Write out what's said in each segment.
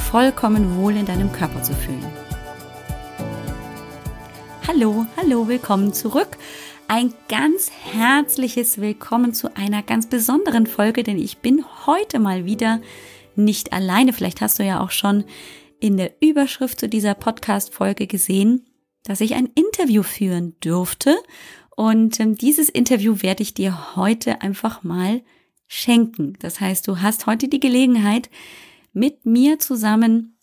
vollkommen wohl in deinem Körper zu fühlen. Hallo, hallo, willkommen zurück. Ein ganz herzliches Willkommen zu einer ganz besonderen Folge, denn ich bin heute mal wieder nicht alleine. Vielleicht hast du ja auch schon in der Überschrift zu dieser Podcast-Folge gesehen, dass ich ein Interview führen dürfte. Und ähm, dieses Interview werde ich dir heute einfach mal schenken. Das heißt, du hast heute die Gelegenheit, mit mir zusammen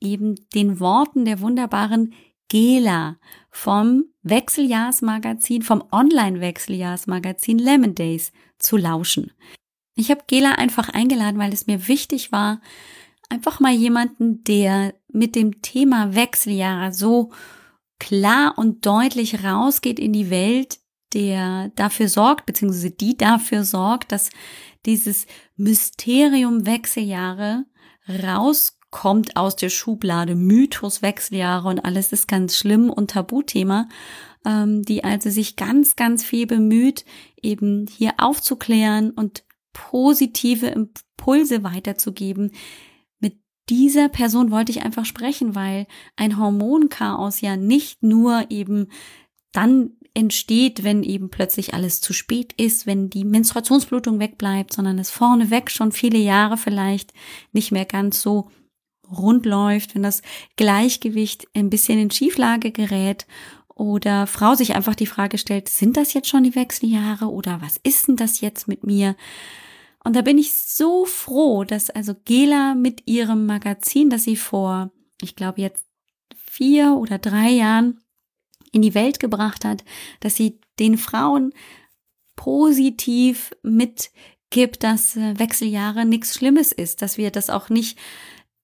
eben den Worten der wunderbaren Gela vom Wechseljahrsmagazin, vom Online-Wechseljahrsmagazin Lemon Days zu lauschen. Ich habe Gela einfach eingeladen, weil es mir wichtig war, einfach mal jemanden, der mit dem Thema Wechseljahre so klar und deutlich rausgeht in die Welt, der dafür sorgt, beziehungsweise die dafür sorgt, dass dieses Mysterium Wechseljahre rauskommt aus der Schublade, Mythos Wechseljahre und alles ist ganz schlimm und Tabuthema, ähm, die also sich ganz, ganz viel bemüht, eben hier aufzuklären und positive Impulse weiterzugeben. Mit dieser Person wollte ich einfach sprechen, weil ein Hormonchaos ja nicht nur eben dann entsteht, wenn eben plötzlich alles zu spät ist, wenn die Menstruationsblutung wegbleibt, sondern es vorneweg schon viele Jahre vielleicht nicht mehr ganz so rund läuft, wenn das Gleichgewicht ein bisschen in Schieflage gerät oder Frau sich einfach die Frage stellt, sind das jetzt schon die Wechseljahre oder was ist denn das jetzt mit mir? Und da bin ich so froh, dass also Gela mit ihrem Magazin, das sie vor, ich glaube jetzt vier oder drei Jahren in die Welt gebracht hat, dass sie den Frauen positiv mitgibt, dass äh, Wechseljahre nichts Schlimmes ist, dass wir das auch nicht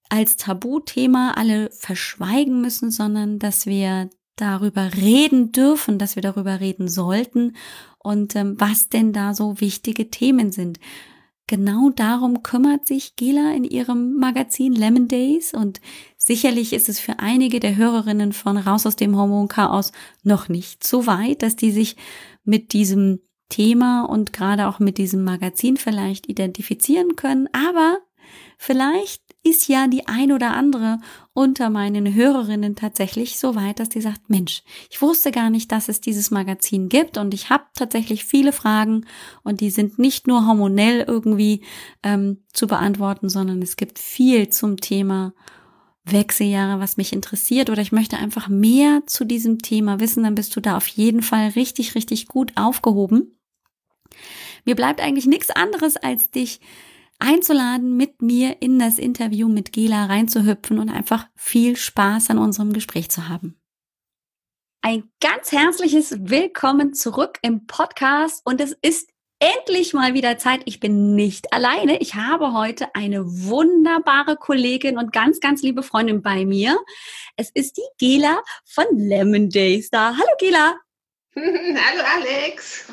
als Tabuthema alle verschweigen müssen, sondern dass wir darüber reden dürfen, dass wir darüber reden sollten und ähm, was denn da so wichtige Themen sind genau darum kümmert sich Gela in ihrem Magazin Lemon Days. Und sicherlich ist es für einige der Hörerinnen von Raus aus dem Hormonchaos noch nicht so weit, dass die sich mit diesem Thema und gerade auch mit diesem Magazin vielleicht identifizieren können, aber vielleicht ist ja die ein oder andere unter meinen Hörerinnen tatsächlich so weit, dass die sagt, Mensch, ich wusste gar nicht, dass es dieses Magazin gibt und ich habe tatsächlich viele Fragen und die sind nicht nur hormonell irgendwie ähm, zu beantworten, sondern es gibt viel zum Thema Wechseljahre, was mich interessiert oder ich möchte einfach mehr zu diesem Thema wissen, dann bist du da auf jeden Fall richtig, richtig gut aufgehoben. Mir bleibt eigentlich nichts anderes, als dich einzuladen, mit mir in das Interview mit Gela reinzuhüpfen und einfach viel Spaß an unserem Gespräch zu haben. Ein ganz herzliches Willkommen zurück im Podcast und es ist endlich mal wieder Zeit. Ich bin nicht alleine. Ich habe heute eine wunderbare Kollegin und ganz, ganz liebe Freundin bei mir. Es ist die Gela von Lemon Days da. Hallo Gela. Hallo Alex.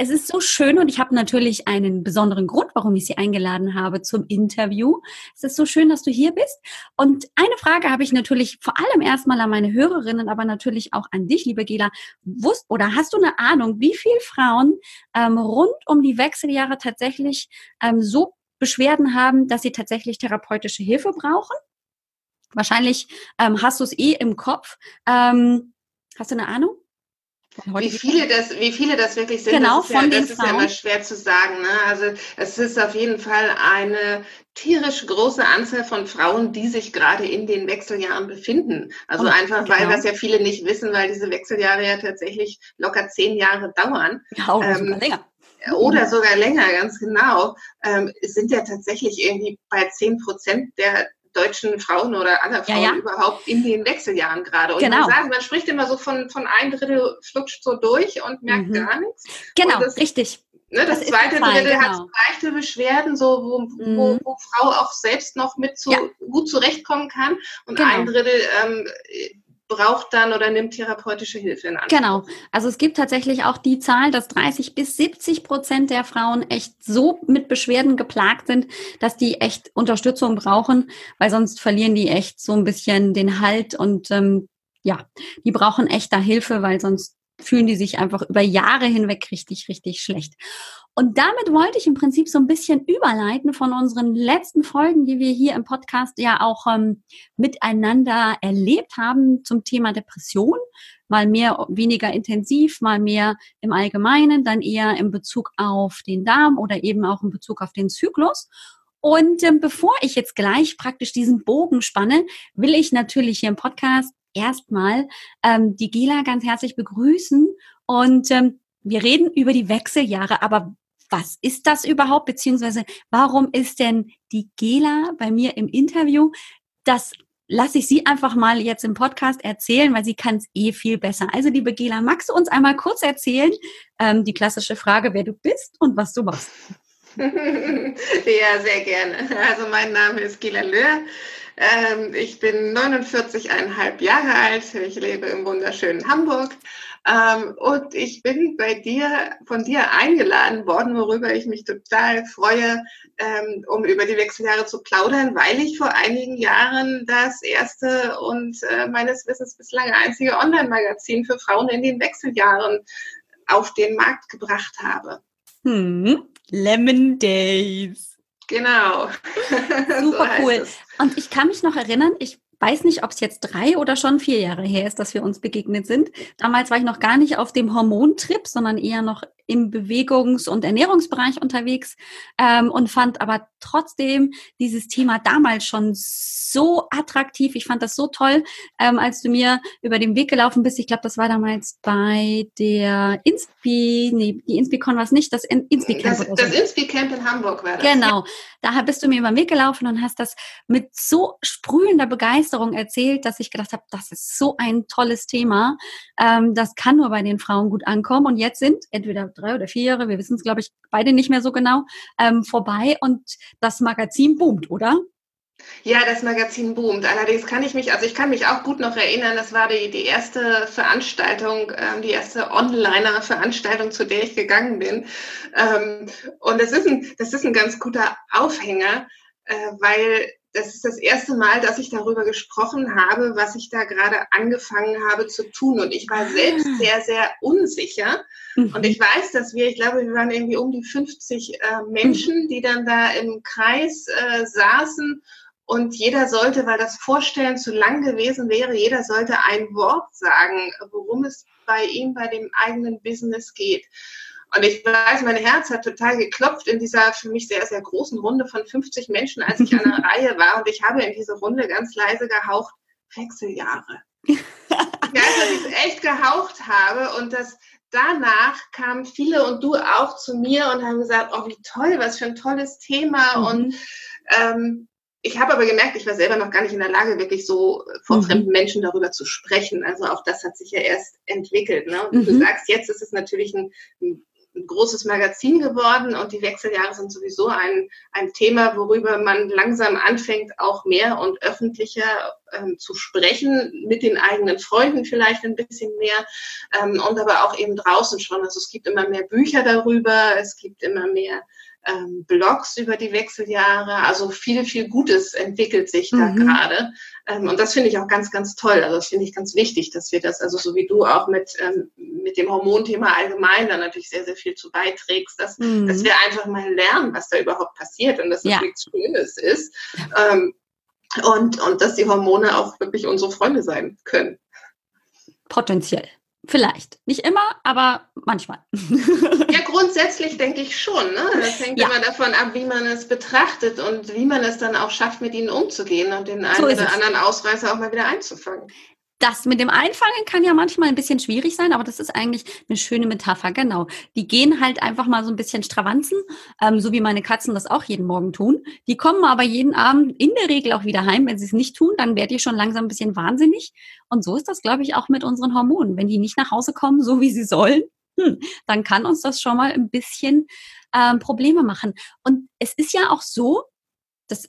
Es ist so schön und ich habe natürlich einen besonderen Grund, warum ich Sie eingeladen habe zum Interview. Es ist so schön, dass du hier bist. Und eine Frage habe ich natürlich vor allem erstmal an meine Hörerinnen, aber natürlich auch an dich, liebe Gela. Wusst oder hast du eine Ahnung, wie viele Frauen ähm, rund um die Wechseljahre tatsächlich ähm, so Beschwerden haben, dass sie tatsächlich therapeutische Hilfe brauchen? Wahrscheinlich ähm, hast du es eh im Kopf. Ähm, hast du eine Ahnung? Wie viele, das, wie viele das wirklich sind, genau, das ist, ja, das ist ja immer schwer zu sagen. Ne? Also es ist auf jeden Fall eine tierisch große Anzahl von Frauen, die sich gerade in den Wechseljahren befinden. Also Und, einfach, genau. weil das ja viele nicht wissen, weil diese Wechseljahre ja tatsächlich locker zehn Jahre dauern. Ja, oder ähm, sogar länger. Oder sogar länger, ganz genau. Ähm, es sind ja tatsächlich irgendwie bei zehn Prozent der deutschen Frauen oder aller Frauen ja, ja. überhaupt in den Wechseljahren gerade. Und genau. man, sagt, man spricht immer so von, von ein Drittel flutscht so durch und merkt mhm. gar nichts. Genau, das, richtig. Ne, das, das zweite Drittel genau. hat leichte Beschwerden, so wo, mhm. wo, wo, Frau auch selbst noch mit zu, ja. gut zurechtkommen kann. Und genau. ein Drittel ähm, braucht dann oder nimmt therapeutische Hilfe in Anspruch. Genau. Also es gibt tatsächlich auch die Zahl, dass 30 bis 70 Prozent der Frauen echt so mit Beschwerden geplagt sind, dass die echt Unterstützung brauchen, weil sonst verlieren die echt so ein bisschen den Halt und ähm, ja, die brauchen echt da Hilfe, weil sonst fühlen die sich einfach über Jahre hinweg richtig, richtig schlecht. Und damit wollte ich im Prinzip so ein bisschen überleiten von unseren letzten Folgen, die wir hier im Podcast ja auch ähm, miteinander erlebt haben zum Thema Depression. Mal mehr, weniger intensiv, mal mehr im Allgemeinen, dann eher in Bezug auf den Darm oder eben auch in Bezug auf den Zyklus. Und ähm, bevor ich jetzt gleich praktisch diesen Bogen spanne, will ich natürlich hier im Podcast erstmal ähm, die Gela ganz herzlich begrüßen. Und ähm, wir reden über die Wechseljahre, aber was ist das überhaupt, beziehungsweise warum ist denn die Gela bei mir im Interview? Das lasse ich sie einfach mal jetzt im Podcast erzählen, weil sie kann es eh viel besser. Also liebe Gela, magst du uns einmal kurz erzählen, ähm, die klassische Frage, wer du bist und was du machst? ja, sehr gerne. Also mein Name ist Gela Löhr. Ähm, ich bin 49,5 Jahre alt. Ich lebe im wunderschönen Hamburg. Ähm, und ich bin bei dir, von dir eingeladen worden, worüber ich mich total freue, ähm, um über die Wechseljahre zu plaudern, weil ich vor einigen Jahren das erste und äh, meines Wissens bislang einzige Online-Magazin für Frauen in den Wechseljahren auf den Markt gebracht habe. Hm. Lemon Days. Genau. Super so cool. Und ich kann mich noch erinnern, ich weiß nicht, ob es jetzt drei oder schon vier Jahre her ist, dass wir uns begegnet sind. Damals war ich noch gar nicht auf dem Hormontrip, sondern eher noch im Bewegungs- und Ernährungsbereich unterwegs ähm, und fand aber trotzdem dieses Thema damals schon so attraktiv. Ich fand das so toll, ähm, als du mir über den Weg gelaufen bist. Ich glaube, das war damals bei der Inspi, nee, die Inspicon war es nicht, das Inspi Camp. Das, das Inspi Camp in Hamburg war das. Genau. Da bist du mir über den Weg gelaufen und hast das mit so sprühender Begeisterung erzählt, dass ich gedacht habe, das ist so ein tolles Thema. Ähm, das kann nur bei den Frauen gut ankommen. Und jetzt sind entweder drei oder vier Jahre, wir wissen es, glaube ich, beide nicht mehr so genau, ähm, vorbei und das Magazin boomt, oder? Ja, das Magazin boomt. Allerdings kann ich mich, also ich kann mich auch gut noch erinnern, das war die, die erste Veranstaltung, ähm, die erste Onliner-Veranstaltung, zu der ich gegangen bin. Ähm, und das ist ein, das ist ein ganz guter Aufhänger, äh, weil das ist das erste Mal, dass ich darüber gesprochen habe, was ich da gerade angefangen habe zu tun. Und ich war selbst ah. sehr, sehr unsicher. Mhm. Und ich weiß, dass wir, ich glaube, wir waren irgendwie um die 50 äh, Menschen, mhm. die dann da im Kreis äh, saßen. Und jeder sollte, weil das Vorstellen zu lang gewesen wäre, jeder sollte ein Wort sagen, worum es bei ihm, bei dem eigenen Business geht. Und ich weiß, mein Herz hat total geklopft in dieser für mich sehr, sehr großen Runde von 50 Menschen, als ich an der Reihe war. Und ich habe in diese Runde ganz leise gehaucht, Wechseljahre. ja, dass ich es echt gehaucht habe und das danach kamen viele und du auch zu mir und haben gesagt, oh, wie toll, was für ein tolles Thema. Mhm. Und ähm, ich habe aber gemerkt, ich war selber noch gar nicht in der Lage, wirklich so vor mhm. fremden Menschen darüber zu sprechen. Also auch das hat sich ja erst entwickelt. Ne? Und mhm. du sagst, jetzt ist es natürlich ein, ein ein großes Magazin geworden und die Wechseljahre sind sowieso ein, ein Thema, worüber man langsam anfängt, auch mehr und öffentlicher ähm, zu sprechen, mit den eigenen Freunden vielleicht ein bisschen mehr ähm, und aber auch eben draußen schon. Also es gibt immer mehr Bücher darüber, es gibt immer mehr ähm, Blogs über die Wechseljahre. Also viel, viel Gutes entwickelt sich da mhm. gerade. Ähm, und das finde ich auch ganz, ganz toll. Also das finde ich ganz wichtig, dass wir das, also so wie du auch mit, ähm, mit dem Hormonthema allgemein da natürlich sehr, sehr viel zu beiträgst, dass, mhm. dass wir einfach mal lernen, was da überhaupt passiert und dass das ja. nichts Schönes ist. Ähm, und, und dass die Hormone auch wirklich unsere Freunde sein können. Potenziell. Vielleicht. Nicht immer, aber manchmal. Ja, grundsätzlich denke ich schon. Ne? Das hängt ja. immer davon ab, wie man es betrachtet und wie man es dann auch schafft, mit ihnen umzugehen und den einen so oder anderen Ausreißer auch mal wieder einzufangen. Das mit dem Einfangen kann ja manchmal ein bisschen schwierig sein, aber das ist eigentlich eine schöne Metapher, genau. Die gehen halt einfach mal so ein bisschen stravanzen, ähm, so wie meine Katzen das auch jeden Morgen tun. Die kommen aber jeden Abend in der Regel auch wieder heim. Wenn sie es nicht tun, dann werdet ihr schon langsam ein bisschen wahnsinnig. Und so ist das, glaube ich, auch mit unseren Hormonen. Wenn die nicht nach Hause kommen, so wie sie sollen, hm, dann kann uns das schon mal ein bisschen ähm, Probleme machen. Und es ist ja auch so, das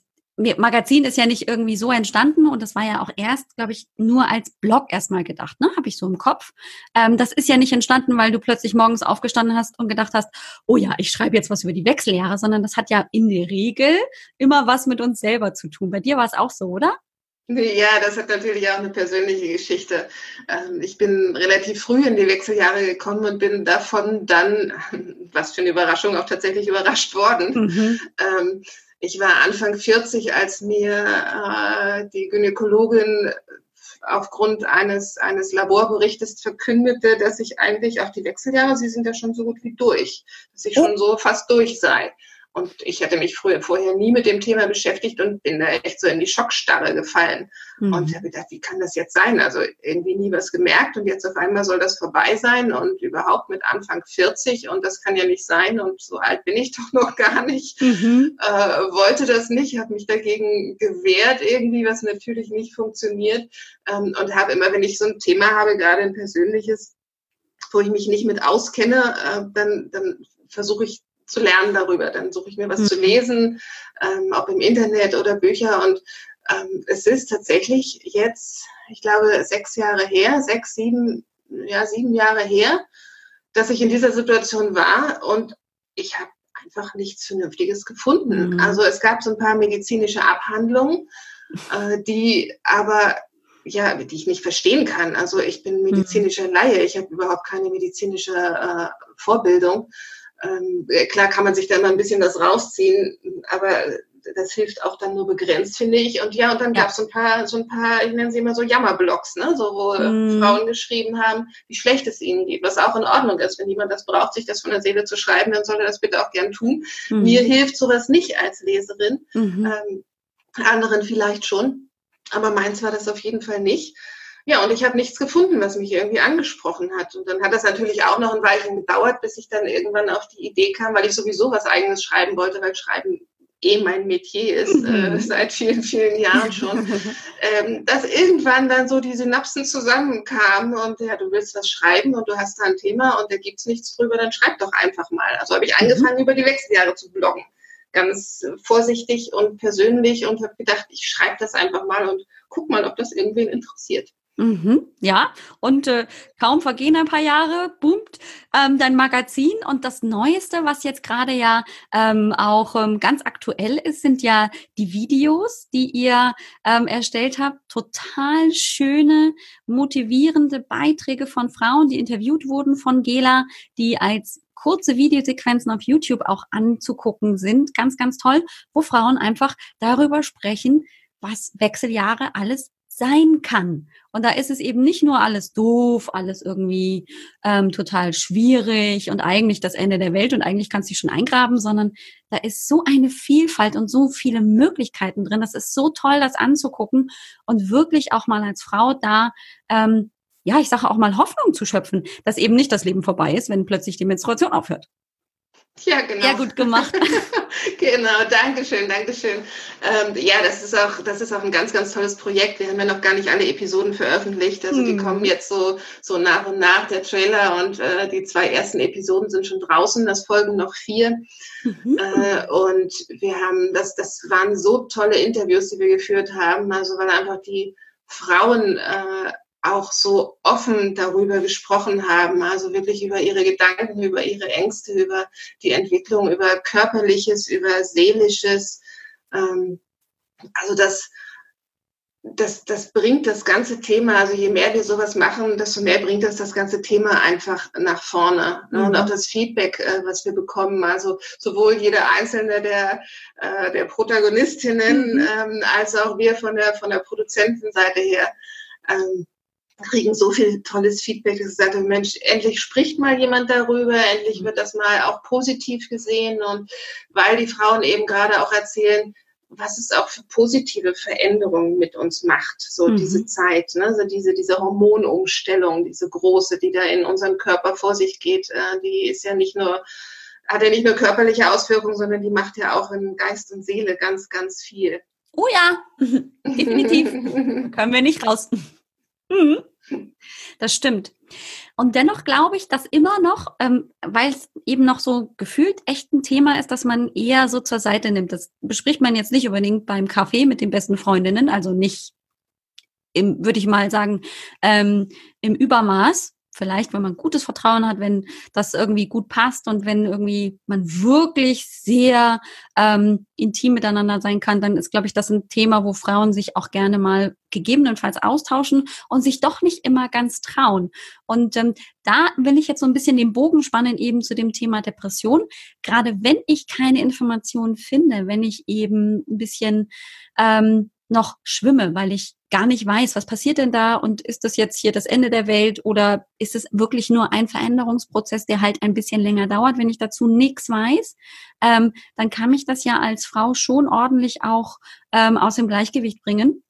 Magazin ist ja nicht irgendwie so entstanden und das war ja auch erst, glaube ich, nur als Blog erstmal gedacht, ne? Habe ich so im Kopf. Ähm, das ist ja nicht entstanden, weil du plötzlich morgens aufgestanden hast und gedacht hast, oh ja, ich schreibe jetzt was über die Wechseljahre, sondern das hat ja in der Regel immer was mit uns selber zu tun. Bei dir war es auch so, oder? Ja, das hat natürlich auch eine persönliche Geschichte. Ähm, ich bin relativ früh in die Wechseljahre gekommen und bin davon dann, was für eine Überraschung, auch tatsächlich überrascht worden. Mhm. Ähm, ich war Anfang 40, als mir äh, die Gynäkologin aufgrund eines, eines Laborberichtes verkündete, dass ich eigentlich auch die Wechseljahre, sie sind ja schon so gut wie durch, dass ich schon so fast durch sei. Und ich hatte mich früher vorher nie mit dem Thema beschäftigt und bin da echt so in die Schockstarre gefallen. Mhm. Und habe gedacht, wie kann das jetzt sein? Also irgendwie nie was gemerkt und jetzt auf einmal soll das vorbei sein und überhaupt mit Anfang 40 und das kann ja nicht sein und so alt bin ich doch noch gar nicht. Mhm. Äh, wollte das nicht, habe mich dagegen gewehrt irgendwie, was natürlich nicht funktioniert ähm, und habe immer, wenn ich so ein Thema habe, gerade ein persönliches, wo ich mich nicht mit auskenne, äh, dann, dann versuche ich zu lernen darüber. Dann suche ich mir was mhm. zu lesen, ähm, ob im Internet oder Bücher. Und ähm, es ist tatsächlich jetzt, ich glaube, sechs Jahre her, sechs, sieben, ja, sieben Jahre her, dass ich in dieser Situation war und ich habe einfach nichts Vernünftiges gefunden. Mhm. Also es gab so ein paar medizinische Abhandlungen, äh, die aber ja, die ich nicht verstehen kann. Also ich bin mhm. medizinischer Laie, ich habe überhaupt keine medizinische äh, Vorbildung ähm, klar kann man sich da immer ein bisschen was rausziehen, aber das hilft auch dann nur begrenzt, finde ich. Und ja, und dann ja. gab es so ein paar, so ein paar, ich nenne sie immer so Jammerblogs, ne? so wo mm. Frauen geschrieben haben, wie schlecht es ihnen geht, was auch in Ordnung ist. Wenn jemand das braucht, sich das von der Seele zu schreiben, dann soll er das bitte auch gern tun. Mm. Mir hilft sowas nicht als Leserin, mm ähm, anderen vielleicht schon, aber meins war das auf jeden Fall nicht. Ja, und ich habe nichts gefunden, was mich irgendwie angesprochen hat. Und dann hat das natürlich auch noch ein Weilchen gedauert, bis ich dann irgendwann auf die Idee kam, weil ich sowieso was eigenes schreiben wollte, weil Schreiben eh mein Metier ist, äh, mhm. seit vielen, vielen Jahren schon, ähm, dass irgendwann dann so die Synapsen zusammenkamen und ja, du willst was schreiben und du hast da ein Thema und da gibt's nichts drüber, dann schreib doch einfach mal. Also habe ich mhm. angefangen, mhm. über die Wechseljahre zu bloggen. Ganz vorsichtig und persönlich und habe gedacht, ich schreibe das einfach mal und guck mal, ob das irgendwen interessiert. Mhm, ja, und äh, kaum vergehen ein paar Jahre, boomt ähm, dein Magazin. Und das Neueste, was jetzt gerade ja ähm, auch ähm, ganz aktuell ist, sind ja die Videos, die ihr ähm, erstellt habt. Total schöne, motivierende Beiträge von Frauen, die interviewt wurden von Gela, die als kurze Videosequenzen auf YouTube auch anzugucken sind. Ganz, ganz toll, wo Frauen einfach darüber sprechen, was Wechseljahre alles sein kann. Und da ist es eben nicht nur alles doof, alles irgendwie ähm, total schwierig und eigentlich das Ende der Welt und eigentlich kannst du dich schon eingraben, sondern da ist so eine Vielfalt und so viele Möglichkeiten drin. Das ist so toll, das anzugucken und wirklich auch mal als Frau da ähm, ja, ich sage auch mal Hoffnung zu schöpfen, dass eben nicht das Leben vorbei ist, wenn plötzlich die Menstruation aufhört. Ja, genau. Ja, gut gemacht. genau, danke schön, danke schön. Ähm, ja, das ist auch, das ist auch ein ganz, ganz tolles Projekt. Wir haben ja noch gar nicht alle Episoden veröffentlicht. Also hm. die kommen jetzt so, so nach und nach, der Trailer und äh, die zwei ersten Episoden sind schon draußen. Das folgen noch vier. Mhm. Äh, und wir haben, das, das waren so tolle Interviews, die wir geführt haben. Also weil einfach die Frauen äh, auch so offen darüber gesprochen haben, also wirklich über ihre Gedanken, über ihre Ängste, über die Entwicklung, über körperliches, über seelisches. Ähm, also das, das, das bringt das ganze Thema, also je mehr wir sowas machen, desto mehr bringt das das ganze Thema einfach nach vorne. Ne? Mhm. Und auch das Feedback, äh, was wir bekommen, also sowohl jeder einzelne der, äh, der Protagonistinnen mhm. ähm, als auch wir von der, von der Produzentenseite her. Ähm, kriegen so viel tolles Feedback, dass ich sage, Mensch, endlich spricht mal jemand darüber, endlich wird das mal auch positiv gesehen und weil die Frauen eben gerade auch erzählen, was es auch für positive Veränderungen mit uns macht, so mhm. diese Zeit, ne? so diese, diese Hormonumstellung, diese große, die da in unserem Körper vor sich geht, äh, die ist ja nicht nur, hat ja nicht nur körperliche Auswirkungen, sondern die macht ja auch in Geist und Seele ganz, ganz viel. Oh ja, definitiv. Können wir nicht raus. Mhm. Das stimmt. Und dennoch glaube ich, dass immer noch, ähm, weil es eben noch so gefühlt echt ein Thema ist, dass man eher so zur Seite nimmt. Das bespricht man jetzt nicht unbedingt beim Kaffee mit den besten Freundinnen, also nicht würde ich mal sagen, ähm, im Übermaß, vielleicht, wenn man gutes Vertrauen hat, wenn das irgendwie gut passt und wenn irgendwie man wirklich sehr ähm, intim miteinander sein kann, dann ist, glaube ich, das ein Thema, wo Frauen sich auch gerne mal gegebenenfalls austauschen und sich doch nicht immer ganz trauen. Und ähm, da will ich jetzt so ein bisschen den Bogen spannen eben zu dem Thema Depression. Gerade wenn ich keine Informationen finde, wenn ich eben ein bisschen ähm, noch schwimme, weil ich gar nicht weiß, was passiert denn da und ist das jetzt hier das Ende der Welt oder ist es wirklich nur ein Veränderungsprozess, der halt ein bisschen länger dauert, wenn ich dazu nichts weiß, ähm, dann kann mich das ja als Frau schon ordentlich auch ähm, aus dem Gleichgewicht bringen.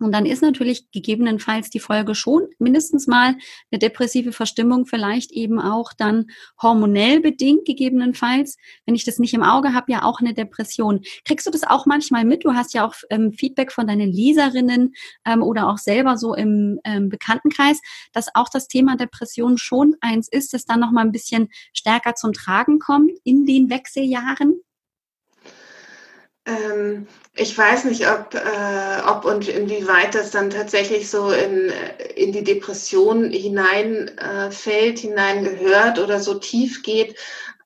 Und dann ist natürlich gegebenenfalls die Folge schon mindestens mal eine depressive Verstimmung, vielleicht eben auch dann hormonell bedingt gegebenenfalls. Wenn ich das nicht im Auge habe, ja auch eine Depression. Kriegst du das auch manchmal mit? Du hast ja auch ähm, Feedback von deinen Leserinnen ähm, oder auch selber so im ähm, Bekanntenkreis, dass auch das Thema Depression schon eins ist, das dann nochmal ein bisschen stärker zum Tragen kommt in den Wechseljahren. Ähm, ich weiß nicht, ob, äh, ob und inwieweit das dann tatsächlich so in, in die Depression hineinfällt, äh, hineingehört oder so tief geht.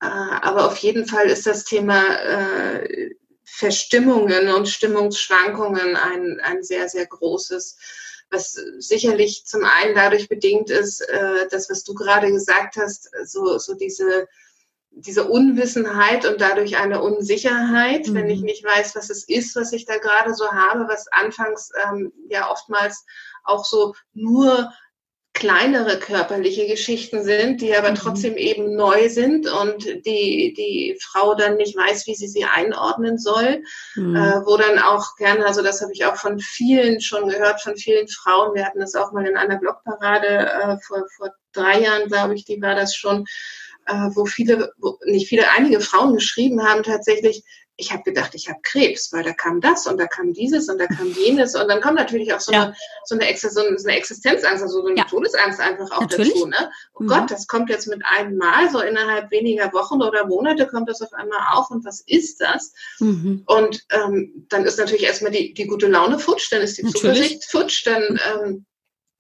Äh, aber auf jeden Fall ist das Thema äh, Verstimmungen und Stimmungsschwankungen ein, ein sehr, sehr großes was sicherlich zum einen dadurch bedingt ist, äh, das, was du gerade gesagt hast, so, so diese diese Unwissenheit und dadurch eine Unsicherheit, mhm. wenn ich mhm. nicht weiß, was es ist, was ich da gerade so habe, was anfangs ähm, ja oftmals auch so nur kleinere körperliche Geschichten sind, die aber mhm. trotzdem eben neu sind und die die Frau dann nicht weiß, wie sie sie einordnen soll, mhm. äh, wo dann auch gerne, also das habe ich auch von vielen schon gehört, von vielen Frauen, wir hatten das auch mal in einer Blogparade äh, vor, vor drei Jahren, glaube ich, die war das schon, äh, wo viele, wo nicht viele, einige Frauen geschrieben haben tatsächlich, ich habe gedacht, ich habe Krebs, weil da kam das und da kam dieses und da kam jenes und dann kommt natürlich auch so, ja. eine, so, eine, so eine Existenzangst, also so eine ja. Todesangst einfach auch natürlich. dazu. Ne? Oh mhm. Gott, das kommt jetzt mit einem Mal, so innerhalb weniger Wochen oder Monate kommt das auf einmal auf und was ist das? Mhm. Und ähm, dann ist natürlich erstmal die, die gute Laune futsch, dann ist die natürlich. Zuversicht futsch, dann ähm,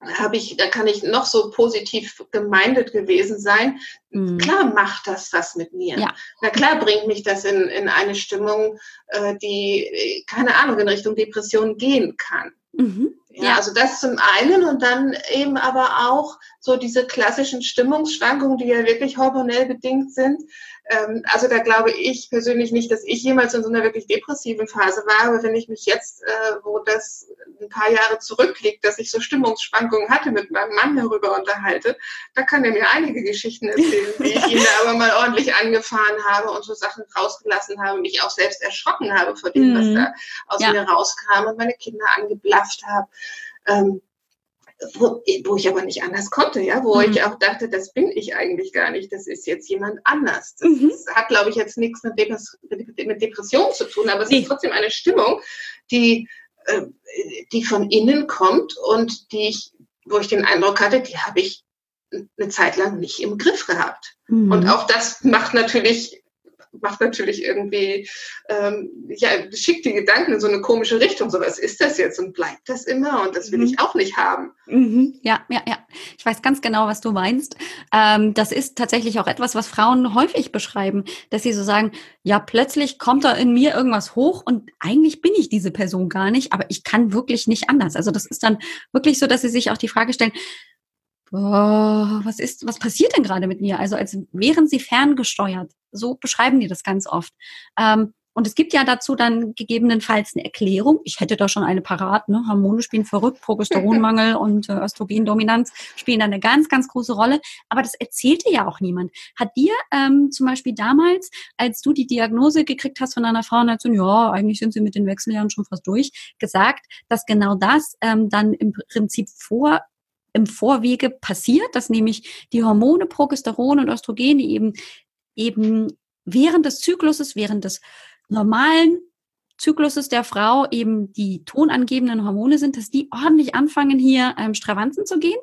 habe ich, da kann ich noch so positiv gemeindet gewesen sein. Mhm. Klar macht das was mit mir. Ja. Na klar bringt mich das in, in eine Stimmung, äh, die, keine Ahnung, in Richtung Depression gehen kann. Mhm. Ja, also das zum einen und dann eben aber auch so diese klassischen Stimmungsschwankungen, die ja wirklich hormonell bedingt sind. Ähm, also da glaube ich persönlich nicht, dass ich jemals in so einer wirklich depressiven Phase war, aber wenn ich mich jetzt, äh, wo das ein paar Jahre zurückliegt, dass ich so Stimmungsschwankungen hatte, mit meinem Mann darüber unterhalte, da kann er mir einige Geschichten erzählen, wie ich ihn da aber mal ordentlich angefahren habe und so Sachen rausgelassen habe und mich auch selbst erschrocken habe vor dem, was mhm. da aus ja. mir rauskam und meine Kinder angeblafft habe. Ähm, wo, wo ich aber nicht anders konnte, ja, wo mhm. ich auch dachte, das bin ich eigentlich gar nicht, das ist jetzt jemand anders. Das, mhm. das hat, glaube ich, jetzt nichts mit, Depres mit Depression zu tun, aber es ist trotzdem eine Stimmung, die, äh, die von innen kommt und die ich, wo ich den Eindruck hatte, die habe ich eine Zeit lang nicht im Griff gehabt. Mhm. Und auch das macht natürlich macht natürlich irgendwie, ähm, ja, schickt die Gedanken in so eine komische Richtung. So, was ist das jetzt und bleibt das immer? Und das will mhm. ich auch nicht haben. Mhm. Ja, ja, ja. Ich weiß ganz genau, was du meinst. Ähm, das ist tatsächlich auch etwas, was Frauen häufig beschreiben, dass sie so sagen, ja, plötzlich kommt da in mir irgendwas hoch und eigentlich bin ich diese Person gar nicht, aber ich kann wirklich nicht anders. Also das ist dann wirklich so, dass sie sich auch die Frage stellen, oh, was ist, was passiert denn gerade mit mir? Also als wären sie ferngesteuert. So beschreiben die das ganz oft. Ähm, und es gibt ja dazu dann gegebenenfalls eine Erklärung. Ich hätte da schon eine parat. Ne? Hormone spielen verrückt, Progesteronmangel und äh, Östrogendominanz spielen da eine ganz, ganz große Rolle. Aber das erzählte ja auch niemand. Hat dir ähm, zum Beispiel damals, als du die Diagnose gekriegt hast von einer Frau und hat so, ja, eigentlich sind sie mit den Wechseljahren schon fast durch, gesagt, dass genau das ähm, dann im Prinzip vor im Vorwege passiert, dass nämlich die Hormone Progesteron und Östrogen, die eben, eben während des Zykluses, während des normalen Zykluses der Frau eben die tonangebenden Hormone sind, dass die ordentlich anfangen, hier ähm, Stravanzen zu gehen.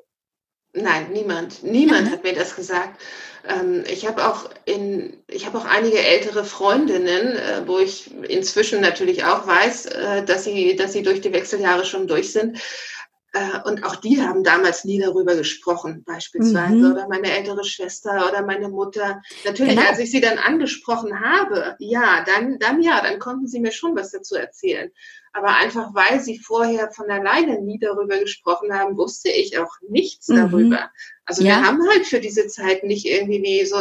Nein, niemand. Niemand ja. hat mir das gesagt. Ähm, ich habe auch in, ich habe auch einige ältere Freundinnen, äh, wo ich inzwischen natürlich auch weiß, äh, dass sie, dass sie durch die Wechseljahre schon durch sind. Äh, und auch die haben damals nie darüber gesprochen, beispielsweise. Mhm. Oder meine ältere Schwester oder meine Mutter. Natürlich, genau. als ich sie dann angesprochen habe, ja, dann, dann ja, dann konnten sie mir schon was dazu erzählen. Aber einfach weil sie vorher von alleine nie darüber gesprochen haben, wusste ich auch nichts mhm. darüber. Also ja. wir haben halt für diese Zeit nicht irgendwie wie so,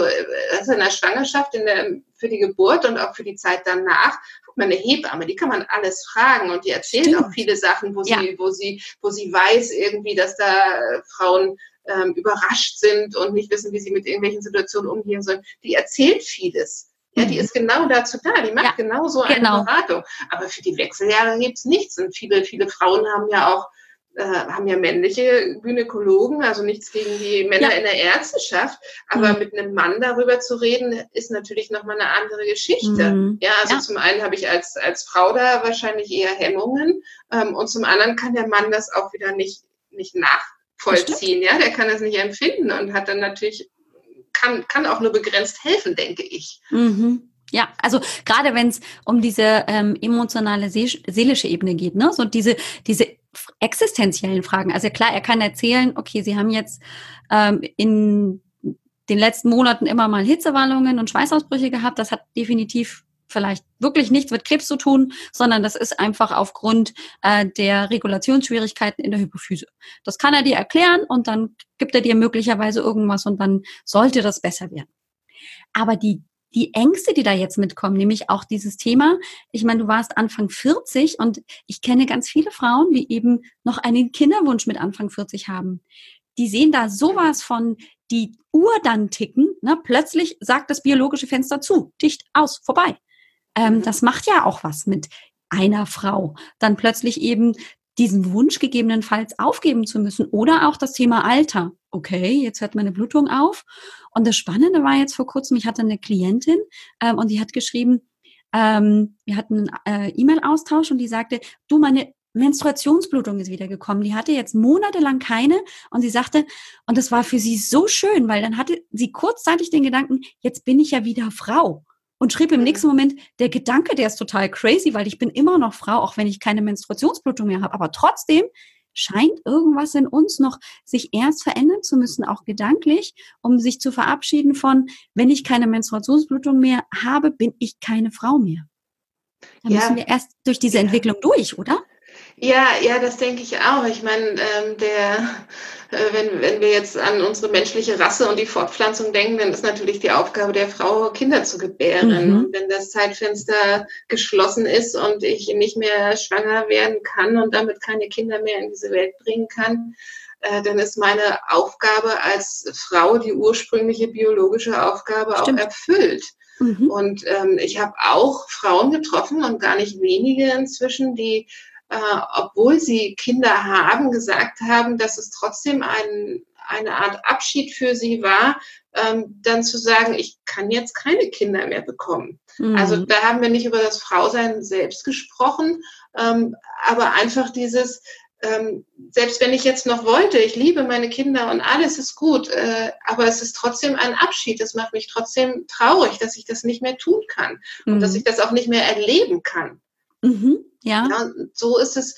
also in der Schwangerschaft, in der, für die Geburt und auch für die Zeit danach eine Hebamme, die kann man alles fragen und die erzählt Stimmt. auch viele Sachen, wo ja. sie, wo sie, wo sie weiß irgendwie, dass da äh, Frauen ähm, überrascht sind und nicht wissen, wie sie mit irgendwelchen Situationen umgehen sollen. Die erzählt vieles. Ja, die mhm. ist genau dazu da. Die macht ja, genau so eine genau. Beratung. Aber für die Wechseljahre gibt's nichts. Und viele, viele Frauen haben ja auch äh, haben ja männliche Gynäkologen, also nichts gegen die Männer ja. in der Ärzteschaft, aber mhm. mit einem Mann darüber zu reden, ist natürlich nochmal eine andere Geschichte. Mhm. Ja, also ja. zum einen habe ich als, als Frau da wahrscheinlich eher Hemmungen ähm, und zum anderen kann der Mann das auch wieder nicht, nicht nachvollziehen, ja, der kann das nicht empfinden und hat dann natürlich, kann, kann auch nur begrenzt helfen, denke ich. Mhm. Ja, also gerade wenn es um diese ähm, emotionale seelische Ebene geht, ne, so diese diese existenziellen Fragen. Also klar, er kann erzählen, okay, Sie haben jetzt ähm, in den letzten Monaten immer mal Hitzewallungen und Schweißausbrüche gehabt. Das hat definitiv vielleicht wirklich nichts mit Krebs zu tun, sondern das ist einfach aufgrund äh, der Regulationsschwierigkeiten in der Hypophyse. Das kann er dir erklären und dann gibt er dir möglicherweise irgendwas und dann sollte das besser werden. Aber die die Ängste, die da jetzt mitkommen, nämlich auch dieses Thema. Ich meine, du warst Anfang 40 und ich kenne ganz viele Frauen, die eben noch einen Kinderwunsch mit Anfang 40 haben. Die sehen da sowas von die Uhr dann ticken. Ne? Plötzlich sagt das biologische Fenster zu, dicht aus, vorbei. Ähm, das macht ja auch was mit einer Frau. Dann plötzlich eben diesen Wunsch gegebenenfalls aufgeben zu müssen oder auch das Thema Alter. Okay, jetzt hört meine Blutung auf. Und das Spannende war jetzt vor kurzem, ich hatte eine Klientin ähm, und die hat geschrieben, ähm, wir hatten einen äh, E-Mail-Austausch und die sagte, du, meine Menstruationsblutung ist wiedergekommen. Die hatte jetzt monatelang keine und sie sagte, und das war für sie so schön, weil dann hatte sie kurzzeitig den Gedanken, jetzt bin ich ja wieder Frau und schrieb im mhm. nächsten Moment, der Gedanke, der ist total crazy, weil ich bin immer noch Frau, auch wenn ich keine Menstruationsblutung mehr habe. Aber trotzdem scheint irgendwas in uns noch sich erst verändern zu müssen, auch gedanklich, um sich zu verabschieden von, wenn ich keine Menstruationsblutung mehr habe, bin ich keine Frau mehr. Da ja. müssen wir erst durch diese ja. Entwicklung durch, oder? Ja, ja, das denke ich auch. Ich meine, ähm, der, äh, wenn, wenn wir jetzt an unsere menschliche Rasse und die Fortpflanzung denken, dann ist natürlich die Aufgabe der Frau, Kinder zu gebären. Mhm. Und wenn das Zeitfenster geschlossen ist und ich nicht mehr schwanger werden kann und damit keine Kinder mehr in diese Welt bringen kann, äh, dann ist meine Aufgabe als Frau, die ursprüngliche biologische Aufgabe, Stimmt. auch erfüllt. Mhm. Und ähm, ich habe auch Frauen getroffen und gar nicht wenige inzwischen, die äh, obwohl sie Kinder haben, gesagt haben, dass es trotzdem ein, eine Art Abschied für sie war, ähm, dann zu sagen, ich kann jetzt keine Kinder mehr bekommen. Mhm. Also da haben wir nicht über das Frausein selbst gesprochen, ähm, aber einfach dieses, ähm, selbst wenn ich jetzt noch wollte, ich liebe meine Kinder und alles ist gut, äh, aber es ist trotzdem ein Abschied. Es macht mich trotzdem traurig, dass ich das nicht mehr tun kann mhm. und dass ich das auch nicht mehr erleben kann. Mhm. Ja. ja. So ist es.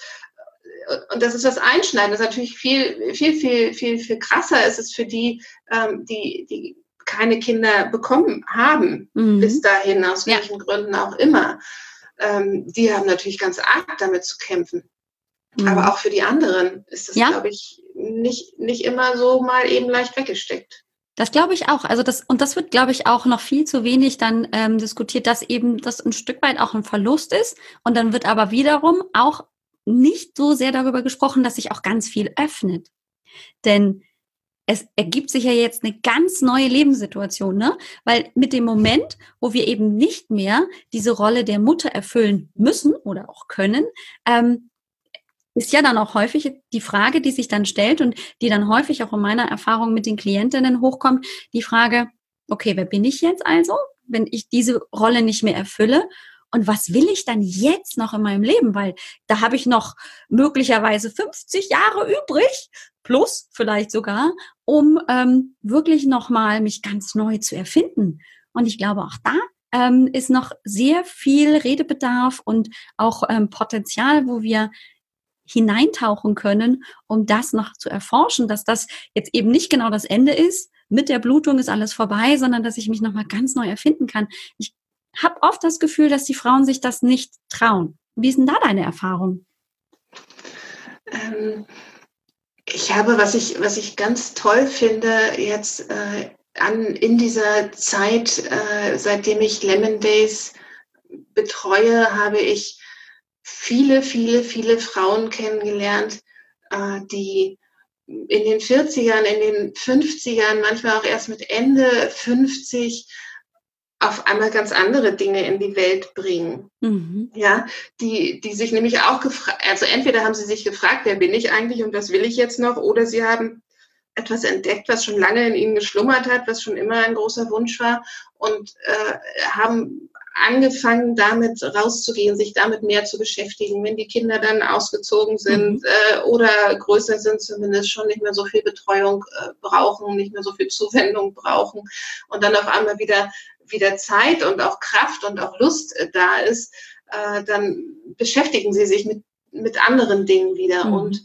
Und das ist das Einschneiden. Das ist natürlich viel, viel, viel, viel, viel krasser ist es für die, ähm, die, die keine Kinder bekommen haben mhm. bis dahin, aus welchen ja. Gründen auch immer. Ähm, die haben natürlich ganz arg damit zu kämpfen. Mhm. Aber auch für die anderen ist das, ja. glaube ich, nicht, nicht immer so mal eben leicht weggesteckt. Das glaube ich auch. Also das, und das wird, glaube ich, auch noch viel zu wenig dann ähm, diskutiert, dass eben das ein Stück weit auch ein Verlust ist. Und dann wird aber wiederum auch nicht so sehr darüber gesprochen, dass sich auch ganz viel öffnet. Denn es ergibt sich ja jetzt eine ganz neue Lebenssituation, ne? Weil mit dem Moment, wo wir eben nicht mehr diese Rolle der Mutter erfüllen müssen oder auch können, ähm, ist ja dann auch häufig die Frage, die sich dann stellt und die dann häufig auch in meiner Erfahrung mit den Klientinnen hochkommt, die Frage, okay, wer bin ich jetzt also, wenn ich diese Rolle nicht mehr erfülle? Und was will ich dann jetzt noch in meinem Leben? Weil da habe ich noch möglicherweise 50 Jahre übrig, plus vielleicht sogar, um ähm, wirklich nochmal mich ganz neu zu erfinden. Und ich glaube, auch da ähm, ist noch sehr viel Redebedarf und auch ähm, Potenzial, wo wir hineintauchen können, um das noch zu erforschen, dass das jetzt eben nicht genau das Ende ist, mit der Blutung ist alles vorbei, sondern dass ich mich nochmal ganz neu erfinden kann. Ich habe oft das Gefühl, dass die Frauen sich das nicht trauen. Wie ist denn da deine Erfahrung? Ähm, ich habe, was ich, was ich ganz toll finde, jetzt äh, an, in dieser Zeit, äh, seitdem ich Lemon Days betreue, habe ich viele, viele, viele Frauen kennengelernt, äh, die in den 40ern, in den 50ern, manchmal auch erst mit Ende 50 auf einmal ganz andere Dinge in die Welt bringen. Mhm. Ja, die, die sich nämlich auch gefragt, also entweder haben sie sich gefragt, wer bin ich eigentlich und was will ich jetzt noch, oder sie haben etwas entdeckt, was schon lange in ihnen geschlummert hat, was schon immer ein großer Wunsch war und äh, haben angefangen, damit rauszugehen, sich damit mehr zu beschäftigen. Wenn die Kinder dann ausgezogen sind mhm. äh, oder größer sind, zumindest schon nicht mehr so viel Betreuung äh, brauchen, nicht mehr so viel Zuwendung brauchen und dann auf einmal wieder, wieder Zeit und auch Kraft und auch Lust äh, da ist, äh, dann beschäftigen sie sich mit, mit anderen Dingen wieder. Mhm. Und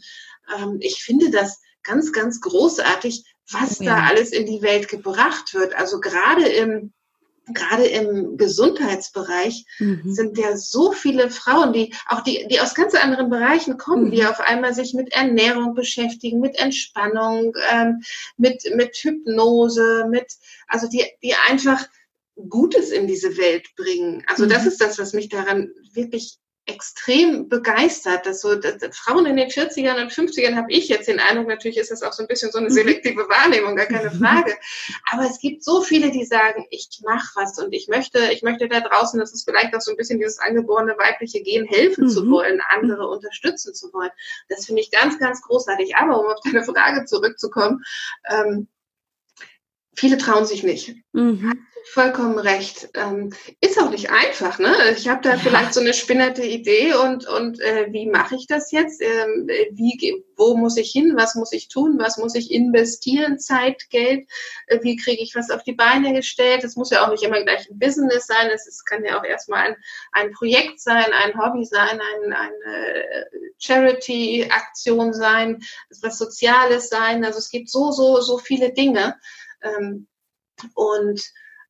ähm, ich finde das ganz, ganz großartig, was oh ja. da alles in die Welt gebracht wird. Also gerade im gerade im Gesundheitsbereich mhm. sind ja so viele Frauen, die auch die, die aus ganz anderen Bereichen kommen, mhm. die auf einmal sich mit Ernährung beschäftigen, mit Entspannung, ähm, mit, mit Hypnose, mit, also die, die einfach Gutes in diese Welt bringen. Also mhm. das ist das, was mich daran wirklich extrem begeistert, dass so dass Frauen in den 40ern und 50ern habe ich jetzt den Eindruck, natürlich ist das auch so ein bisschen so eine mhm. selektive Wahrnehmung, gar keine Frage. Aber es gibt so viele, die sagen, ich mache was und ich möchte, ich möchte da draußen, das ist vielleicht auch so ein bisschen dieses angeborene weibliche Gen, helfen mhm. zu wollen, andere unterstützen zu wollen. Das finde ich ganz, ganz großartig. Aber um auf deine Frage zurückzukommen, ähm, viele trauen sich nicht. Mhm vollkommen recht. Ähm, ist auch nicht einfach, ne? Ich habe da ja. vielleicht so eine spinnerte Idee und, und äh, wie mache ich das jetzt? Ähm, wie, wo muss ich hin? Was muss ich tun? Was muss ich investieren? Zeit, Geld? Äh, wie kriege ich was auf die Beine gestellt? Es muss ja auch nicht immer gleich ein Business sein. Es kann ja auch erstmal ein, ein Projekt sein, ein Hobby sein, ein, eine Charity-Aktion sein, was Soziales sein. Also es gibt so, so, so viele Dinge. Ähm, und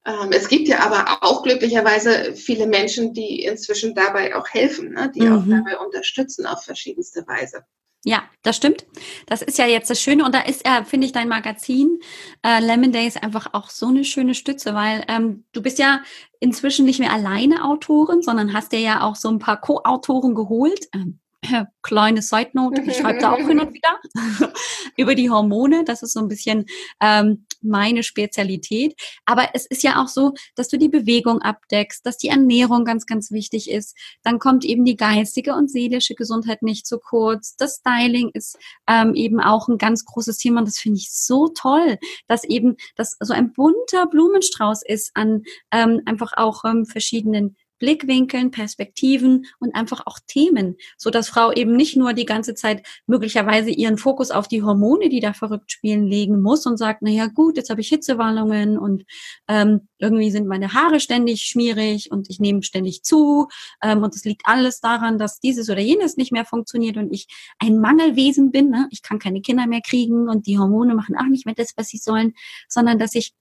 ähm, es gibt ja aber auch glücklicherweise viele Menschen, die inzwischen dabei auch helfen, ne? die mhm. auch dabei unterstützen auf verschiedenste Weise. Ja, das stimmt. Das ist ja jetzt das Schöne und da ist ja, finde ich, dein Magazin äh, Lemon Days einfach auch so eine schöne Stütze, weil ähm, du bist ja inzwischen nicht mehr alleine Autorin, sondern hast dir ja auch so ein paar Co-Autoren geholt. Ähm, kleine Side Note, ich schreibe da auch hin und wieder über die Hormone. Das ist so ein bisschen ähm, meine Spezialität. Aber es ist ja auch so, dass du die Bewegung abdeckst, dass die Ernährung ganz, ganz wichtig ist. Dann kommt eben die geistige und seelische Gesundheit nicht zu kurz. Das Styling ist ähm, eben auch ein ganz großes Thema und das finde ich so toll, dass eben das so ein bunter Blumenstrauß ist an ähm, einfach auch ähm, verschiedenen Blickwinkeln, Perspektiven und einfach auch Themen, so dass Frau eben nicht nur die ganze Zeit möglicherweise ihren Fokus auf die Hormone, die da verrückt spielen, legen muss und sagt, na ja gut, jetzt habe ich Hitzewallungen und ähm, irgendwie sind meine Haare ständig schmierig und ich nehme ständig zu ähm, und es liegt alles daran, dass dieses oder jenes nicht mehr funktioniert und ich ein Mangelwesen bin, ne? ich kann keine Kinder mehr kriegen und die Hormone machen auch nicht mehr das, was sie sollen, sondern dass ich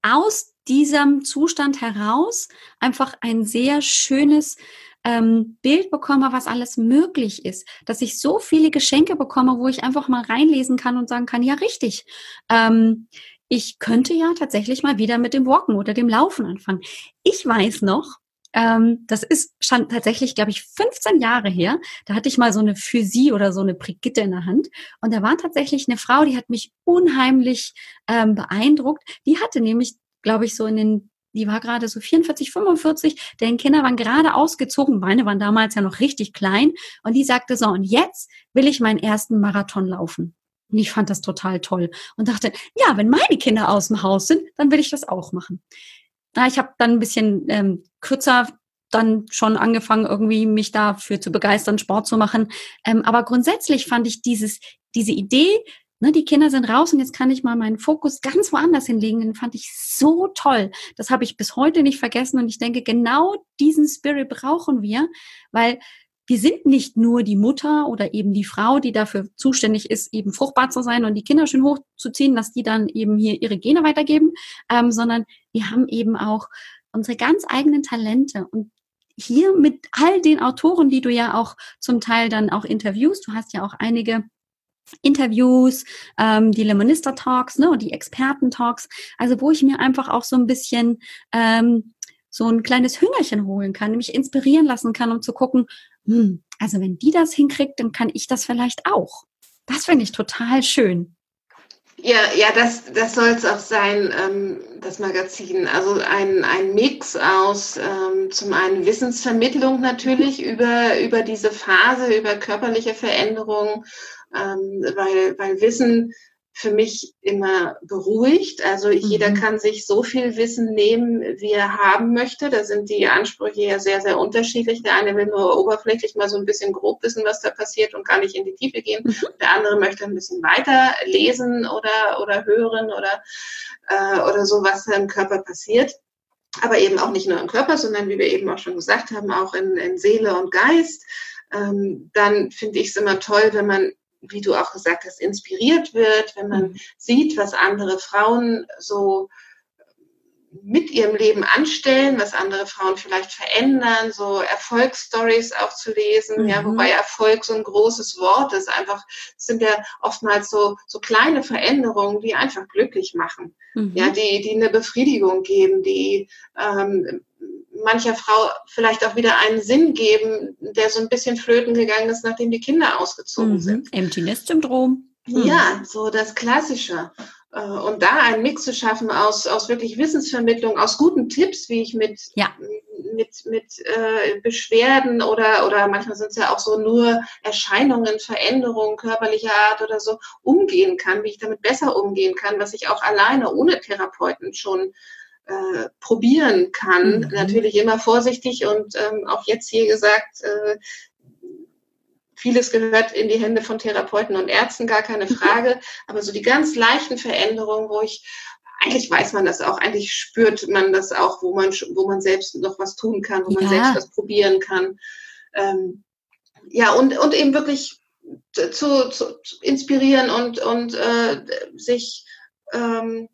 aus diesem Zustand heraus einfach ein sehr schönes ähm, Bild bekomme, was alles möglich ist, dass ich so viele Geschenke bekomme, wo ich einfach mal reinlesen kann und sagen kann, ja richtig, ähm, ich könnte ja tatsächlich mal wieder mit dem Walken oder dem Laufen anfangen. Ich weiß noch, ähm, das ist schon tatsächlich, glaube ich, 15 Jahre her. Da hatte ich mal so eine Physie oder so eine Brigitte in der Hand. Und da war tatsächlich eine Frau, die hat mich unheimlich ähm, beeindruckt. Die hatte nämlich glaube ich, so in den, die war gerade so 44, 45, deren Kinder waren gerade ausgezogen, meine waren damals ja noch richtig klein und die sagte so, und jetzt will ich meinen ersten Marathon laufen. Und ich fand das total toll und dachte, ja, wenn meine Kinder aus dem Haus sind, dann will ich das auch machen. Na, ich habe dann ein bisschen ähm, kürzer dann schon angefangen, irgendwie mich dafür zu begeistern, Sport zu machen. Ähm, aber grundsätzlich fand ich dieses, diese Idee, ne, die Kinder sind raus und jetzt kann ich mal meinen Fokus ganz woanders hinlegen, den fand ich so toll. Das habe ich bis heute nicht vergessen und ich denke, genau diesen Spirit brauchen wir, weil wir sind nicht nur die Mutter oder eben die Frau, die dafür zuständig ist, eben fruchtbar zu sein und die Kinder schön hochzuziehen, dass die dann eben hier ihre Gene weitergeben, ähm, sondern wir haben eben auch unsere ganz eigenen Talente und hier mit all den Autoren, die du ja auch zum Teil dann auch interviewst, du hast ja auch einige Interviews, ähm, die Lemonista Talks, ne, und die Experten Talks, also wo ich mir einfach auch so ein bisschen ähm, so ein kleines Hüngerchen holen kann, nämlich inspirieren lassen kann, um zu gucken, hm, also wenn die das hinkriegt, dann kann ich das vielleicht auch. Das finde ich total schön. Ja, ja, das, das soll es auch sein, ähm, das Magazin. Also ein, ein Mix aus ähm, zum einen Wissensvermittlung natürlich über, über diese Phase, über körperliche Veränderungen, ähm, weil, weil Wissen für mich immer beruhigt. Also mhm. jeder kann sich so viel Wissen nehmen, wie er haben möchte. Da sind die Ansprüche ja sehr, sehr unterschiedlich. Der eine will nur oberflächlich mal so ein bisschen grob wissen, was da passiert und gar nicht in die Tiefe gehen. Mhm. Der andere möchte ein bisschen weiter lesen oder, oder hören oder, äh, oder so, was da im Körper passiert. Aber eben auch nicht nur im Körper, sondern wie wir eben auch schon gesagt haben, auch in, in Seele und Geist. Ähm, dann finde ich es immer toll, wenn man wie du auch gesagt hast, inspiriert wird, wenn man mhm. sieht, was andere Frauen so mit ihrem Leben anstellen, was andere Frauen vielleicht verändern, so Erfolgsstories auch zu lesen, mhm. ja, wobei Erfolg so ein großes Wort ist. Einfach sind ja oftmals so, so kleine Veränderungen, die einfach glücklich machen, mhm. ja, die, die eine Befriedigung geben, die ähm, mancher Frau vielleicht auch wieder einen Sinn geben, der so ein bisschen flöten gegangen ist, nachdem die Kinder ausgezogen mhm. sind. Empty Nest Syndrom. Mhm. Ja, so das Klassische. Äh, und da einen Mix zu schaffen aus, aus wirklich Wissensvermittlung, aus guten Tipps, wie ich mit, ja. mit, mit äh, Beschwerden oder, oder manchmal sind es ja auch so nur Erscheinungen, Veränderungen körperlicher Art oder so umgehen kann, wie ich damit besser umgehen kann, was ich auch alleine ohne Therapeuten schon äh, probieren kann. Mhm. Natürlich immer vorsichtig und ähm, auch jetzt hier gesagt, äh, vieles gehört in die Hände von Therapeuten und Ärzten, gar keine Frage. Aber so die ganz leichten Veränderungen, wo ich eigentlich weiß man das auch, eigentlich spürt man das auch, wo man, wo man selbst noch was tun kann, wo man selbst was probieren kann. Ähm, ja, und, und eben wirklich zu, zu inspirieren und, und äh, sich ähm,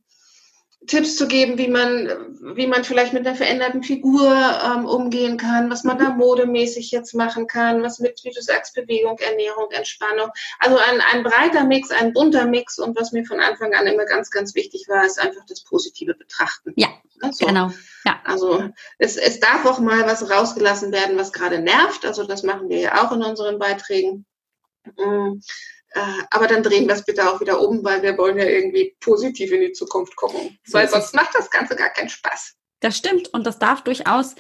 Tipps zu geben, wie man, wie man vielleicht mit einer veränderten Figur ähm, umgehen kann, was man da modemäßig jetzt machen kann, was mit, wie du sagst, Bewegung, Ernährung, Entspannung. Also ein, ein breiter Mix, ein bunter Mix und was mir von Anfang an immer ganz, ganz wichtig war, ist einfach das positive Betrachten. Ja, also, genau. Ja. Also es, es darf auch mal was rausgelassen werden, was gerade nervt. Also das machen wir ja auch in unseren Beiträgen. Mhm aber dann drehen wir es bitte auch wieder um, weil wir wollen ja irgendwie positiv in die Zukunft gucken. Weil sonst macht das Ganze gar keinen Spaß. Das stimmt und das darf durchaus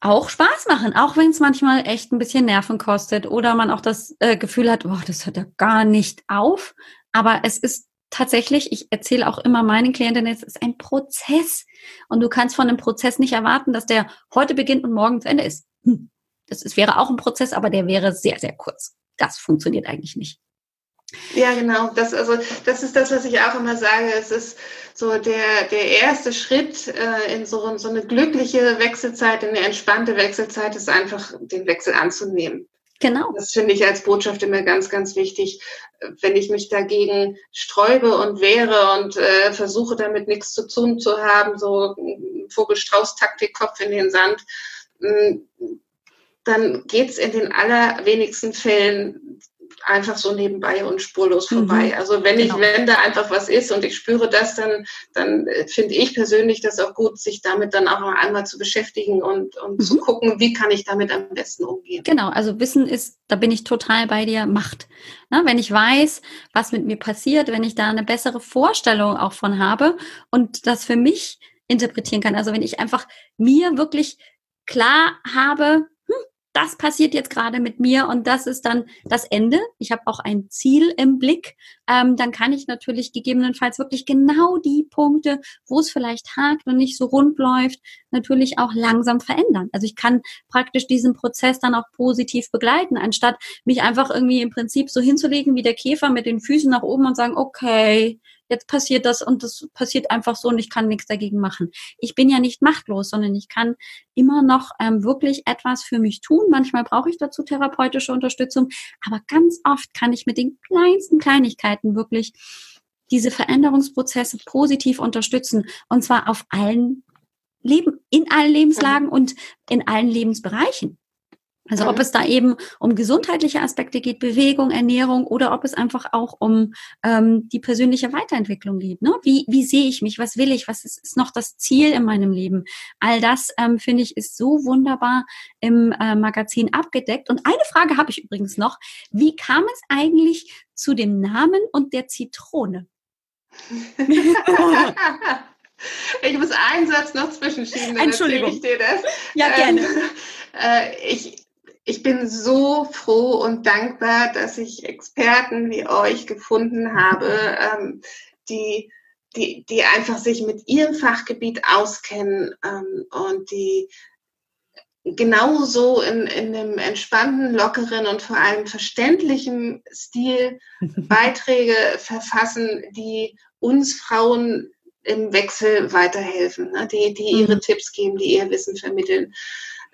auch Spaß machen, auch wenn es manchmal echt ein bisschen Nerven kostet oder man auch das äh, Gefühl hat, boah, das hört ja gar nicht auf. Aber es ist tatsächlich, ich erzähle auch immer meinen Klientinnen, es ist ein Prozess und du kannst von einem Prozess nicht erwarten, dass der heute beginnt und morgen zu Ende ist. Hm. Das ist, wäre auch ein Prozess, aber der wäre sehr, sehr kurz das funktioniert eigentlich nicht. Ja, genau. Das, also, das ist das, was ich auch immer sage. Es ist so der, der erste Schritt äh, in so, so eine glückliche Wechselzeit, in eine entspannte Wechselzeit, ist einfach den Wechsel anzunehmen. Genau. Das finde ich als Botschaft immer ganz, ganz wichtig. Wenn ich mich dagegen sträube und wehre und äh, versuche damit nichts zu tun zu haben, so Vogelstrauß-Taktik, Kopf in den Sand, mh, dann geht es in den allerwenigsten Fällen einfach so nebenbei und spurlos vorbei. Mhm. Also wenn genau. ich, wenn da einfach was ist und ich spüre das, dann, dann äh, finde ich persönlich das auch gut, sich damit dann auch einmal zu beschäftigen und, und mhm. zu gucken, wie kann ich damit am besten umgehen. Genau, also Wissen ist, da bin ich total bei dir, Macht. Na, wenn ich weiß, was mit mir passiert, wenn ich da eine bessere Vorstellung auch von habe und das für mich interpretieren kann. Also wenn ich einfach mir wirklich klar habe, das passiert jetzt gerade mit mir und das ist dann das Ende. Ich habe auch ein Ziel im Blick. Ähm, dann kann ich natürlich gegebenenfalls wirklich genau die Punkte, wo es vielleicht hakt und nicht so rund läuft, natürlich auch langsam verändern. Also ich kann praktisch diesen Prozess dann auch positiv begleiten, anstatt mich einfach irgendwie im Prinzip so hinzulegen wie der Käfer mit den Füßen nach oben und sagen, okay, jetzt passiert das und das passiert einfach so und ich kann nichts dagegen machen. Ich bin ja nicht machtlos, sondern ich kann immer noch ähm, wirklich etwas für mich tun. Manchmal brauche ich dazu therapeutische Unterstützung, aber ganz oft kann ich mit den kleinsten Kleinigkeiten wirklich diese Veränderungsprozesse positiv unterstützen und zwar auf allen Leben, in allen Lebenslagen und in allen Lebensbereichen. Also ob es da eben um gesundheitliche Aspekte geht, Bewegung, Ernährung oder ob es einfach auch um ähm, die persönliche Weiterentwicklung geht. Ne? Wie, wie sehe ich mich? Was will ich? Was ist, ist noch das Ziel in meinem Leben? All das, ähm, finde ich, ist so wunderbar im äh, Magazin abgedeckt. Und eine Frage habe ich übrigens noch. Wie kam es eigentlich zu dem Namen und der Zitrone? Ich muss einen Satz noch zwischenschieben, dann Entschuldigung. ich dir das. Ja, gerne. Ähm, äh, ich, ich bin so froh und dankbar, dass ich Experten wie euch gefunden habe, ähm, die, die, die einfach sich mit ihrem Fachgebiet auskennen ähm, und die genauso in, in einem entspannten, lockeren und vor allem verständlichen Stil Beiträge verfassen, die uns Frauen im Wechsel weiterhelfen, ne? die, die ihre mhm. Tipps geben, die ihr Wissen vermitteln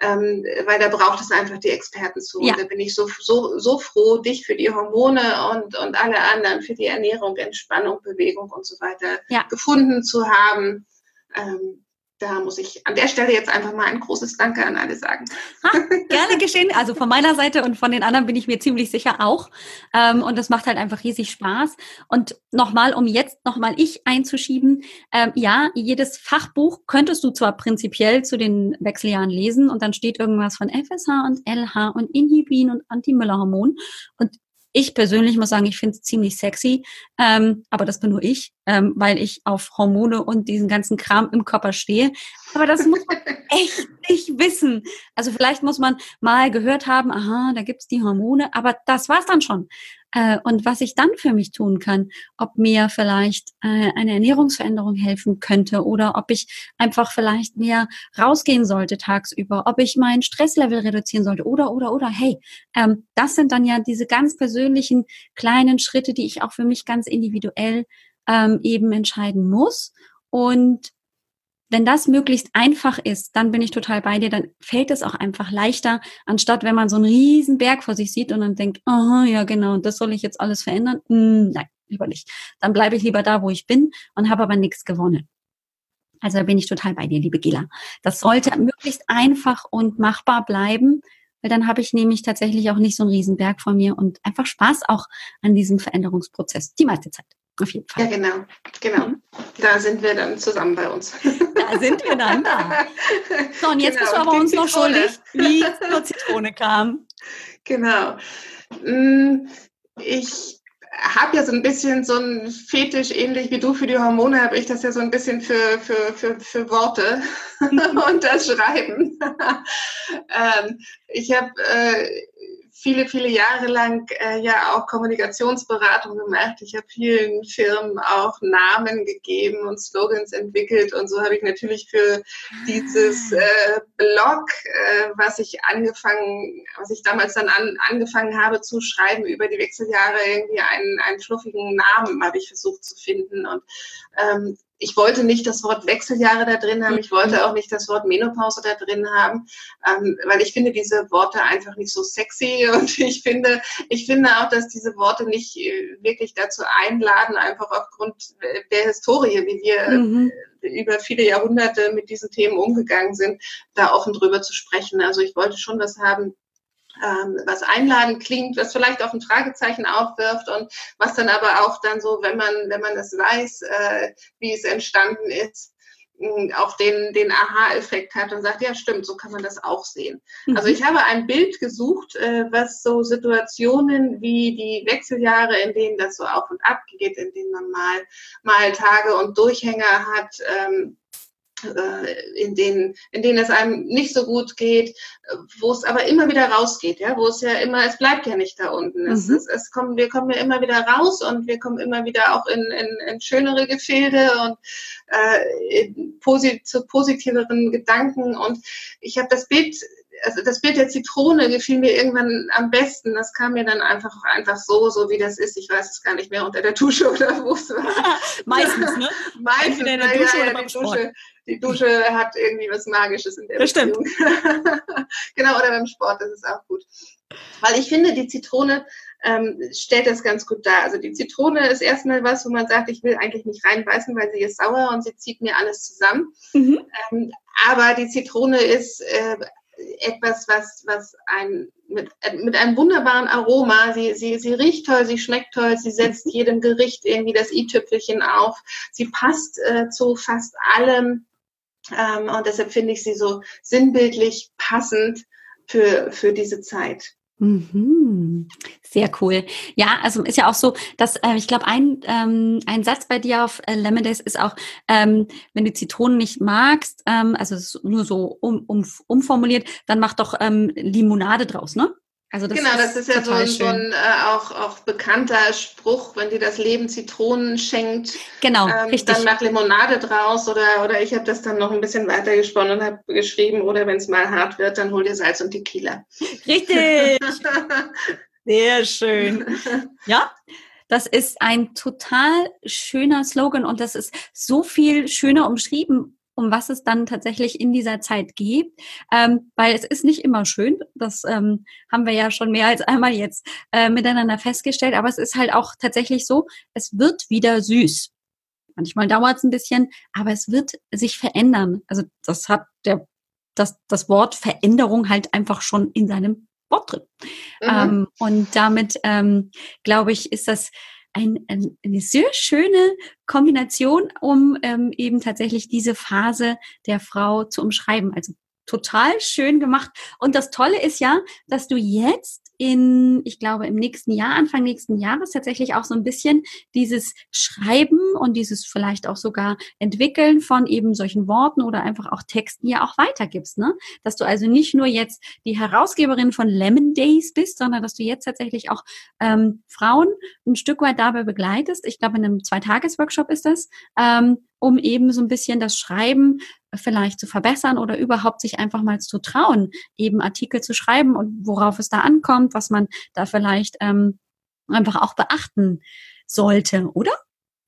ähm, weil da braucht es einfach die Experten zu. Ja. Und da bin ich so, so, so froh, dich für die Hormone und, und alle anderen für die Ernährung, Entspannung, Bewegung und so weiter ja. gefunden zu haben. Ähm, da muss ich an der Stelle jetzt einfach mal ein großes Danke an alle sagen. Ha, gerne geschehen. Also von meiner Seite und von den anderen bin ich mir ziemlich sicher auch. Ähm, und das macht halt einfach riesig Spaß. Und nochmal, um jetzt nochmal ich einzuschieben, ähm, ja, jedes Fachbuch könntest du zwar prinzipiell zu den Wechseljahren lesen und dann steht irgendwas von FSH und LH und Inhibin und Anti-Müller-Hormon. Und ich persönlich muss sagen, ich finde es ziemlich sexy, ähm, aber das bin nur ich, ähm, weil ich auf Hormone und diesen ganzen Kram im Körper stehe. Aber das muss man echt nicht wissen. Also vielleicht muss man mal gehört haben, aha, da gibt's die Hormone, aber das war's dann schon. Äh, und was ich dann für mich tun kann, ob mir vielleicht äh, eine Ernährungsveränderung helfen könnte oder ob ich einfach vielleicht mehr rausgehen sollte tagsüber, ob ich mein Stresslevel reduzieren sollte oder, oder, oder. Hey, ähm, das sind dann ja diese ganz persönlichen kleinen Schritte, die ich auch für mich ganz individuell ähm, eben entscheiden muss. Und wenn das möglichst einfach ist, dann bin ich total bei dir, dann fällt es auch einfach leichter, anstatt wenn man so einen riesen Berg vor sich sieht und dann denkt, aha, ja genau, das soll ich jetzt alles verändern. Hm, nein, lieber nicht. Dann bleibe ich lieber da, wo ich bin und habe aber nichts gewonnen. Also da bin ich total bei dir, liebe Gila. Das sollte möglichst einfach und machbar bleiben, weil dann habe ich nämlich tatsächlich auch nicht so einen riesen Berg vor mir und einfach Spaß auch an diesem Veränderungsprozess, die meiste Zeit. Auf jeden Fall. Ja, genau. Genau. Mhm. Da sind wir dann zusammen bei uns. Da sind wir dann da. So, und jetzt genau. bist du aber uns noch schuldig, wie zur Zitrone kam. Genau. Mm, ich habe ja so ein bisschen so ein Fetisch, ähnlich wie du für die Hormone, habe ich das ja so ein bisschen für, für, für, für Worte und das Schreiben. ich habe äh, viele, viele Jahre lang äh, ja auch Kommunikationsberatung gemacht. Ich habe vielen Firmen auch Namen gegeben und Slogans entwickelt und so habe ich natürlich für dieses ah. äh, Blog, äh, was ich angefangen, was ich damals dann an, angefangen habe zu schreiben über die Wechseljahre, irgendwie einen, einen fluffigen Namen habe ich versucht zu finden und ähm, ich wollte nicht das Wort Wechseljahre da drin haben, ich wollte mhm. auch nicht das Wort Menopause da drin haben, ähm, weil ich finde diese Worte einfach nicht so sexy und ich finde, ich finde auch, dass diese Worte nicht äh, wirklich dazu einladen, einfach aufgrund der Historie, wie wir mhm. über viele Jahrhunderte mit diesen Themen umgegangen sind, da offen drüber zu sprechen. Also ich wollte schon was haben, ähm, was einladend klingt, was vielleicht auch ein Fragezeichen aufwirft und was dann aber auch dann so, wenn man, wenn man das weiß, äh, wie es entstanden ist, auch den, den Aha-Effekt hat und sagt, ja stimmt, so kann man das auch sehen. Mhm. Also ich habe ein Bild gesucht, äh, was so Situationen wie die Wechseljahre, in denen das so auf und ab geht, in denen man mal, mal Tage und Durchhänger hat, ähm, äh, in denen, in denen es einem nicht so gut geht, wo es aber immer wieder rausgeht, ja, wo es ja immer, es bleibt ja nicht da unten. Mhm. Es, es, es kommen, wir kommen ja immer wieder raus und wir kommen immer wieder auch in, in, in schönere Gefilde und äh, posit zu positiveren Gedanken. Und ich habe das Bild also das Bild der Zitrone gefiel mir irgendwann am besten. Das kam mir dann einfach einfach so, so wie das ist. Ich weiß es gar nicht mehr unter der Dusche oder wo es war. Meistens, ne? Meistens in der Dusche ja, oder beim die Dusche, die Dusche hat irgendwie was Magisches in der das Beziehung. Stimmt. genau, oder beim Sport, das ist auch gut. Weil ich finde, die Zitrone ähm, stellt das ganz gut dar. Also die Zitrone ist erstmal was, wo man sagt, ich will eigentlich nicht reinbeißen, weil sie ist sauer und sie zieht mir alles zusammen. Mhm. Ähm, aber die Zitrone ist äh, etwas, was, was ein, mit, mit einem wunderbaren Aroma, sie, sie, sie riecht toll, sie schmeckt toll, sie setzt jedem Gericht irgendwie das i-Tüpfelchen auf, sie passt äh, zu fast allem ähm, und deshalb finde ich sie so sinnbildlich passend für, für diese Zeit. Mhm. Sehr cool. Ja, also ist ja auch so, dass äh, ich glaube, ein, ähm, ein Satz bei dir auf äh, Lemonades ist auch, ähm, wenn du Zitronen nicht magst, ähm, also nur so um, um, umformuliert, dann mach doch ähm, Limonade draus, ne? Also das genau, das ist, ist ja so ein, so ein äh, auch, auch bekannter Spruch, wenn dir das Leben Zitronen schenkt, genau, ähm, richtig. dann mach Limonade draus oder, oder ich habe das dann noch ein bisschen weiter gesponnen und habe geschrieben, oder wenn es mal hart wird, dann hol dir Salz und Tequila. Richtig. Sehr schön. Ja, das ist ein total schöner Slogan und das ist so viel schöner umschrieben um was es dann tatsächlich in dieser Zeit geht, ähm, weil es ist nicht immer schön. Das ähm, haben wir ja schon mehr als einmal jetzt äh, miteinander festgestellt. Aber es ist halt auch tatsächlich so, es wird wieder süß. Manchmal dauert es ein bisschen, aber es wird sich verändern. Also das hat der das, das Wort Veränderung halt einfach schon in seinem Wort drin. Mhm. Ähm, und damit ähm, glaube ich, ist das ein, ein, eine sehr schöne Kombination, um ähm, eben tatsächlich diese Phase der Frau zu umschreiben. Also total schön gemacht. Und das Tolle ist ja, dass du jetzt in, ich glaube, im nächsten Jahr, Anfang nächsten Jahres tatsächlich auch so ein bisschen dieses Schreiben und dieses vielleicht auch sogar Entwickeln von eben solchen Worten oder einfach auch Texten ja auch weitergibst, ne? Dass du also nicht nur jetzt die Herausgeberin von Lemon Days bist, sondern dass du jetzt tatsächlich auch ähm, Frauen ein Stück weit dabei begleitest. Ich glaube, in einem Zweitages-Workshop ist das, ähm, um eben so ein bisschen das Schreiben vielleicht zu verbessern oder überhaupt sich einfach mal zu trauen, eben Artikel zu schreiben und worauf es da ankommt, was man da vielleicht ähm, einfach auch beachten sollte, oder?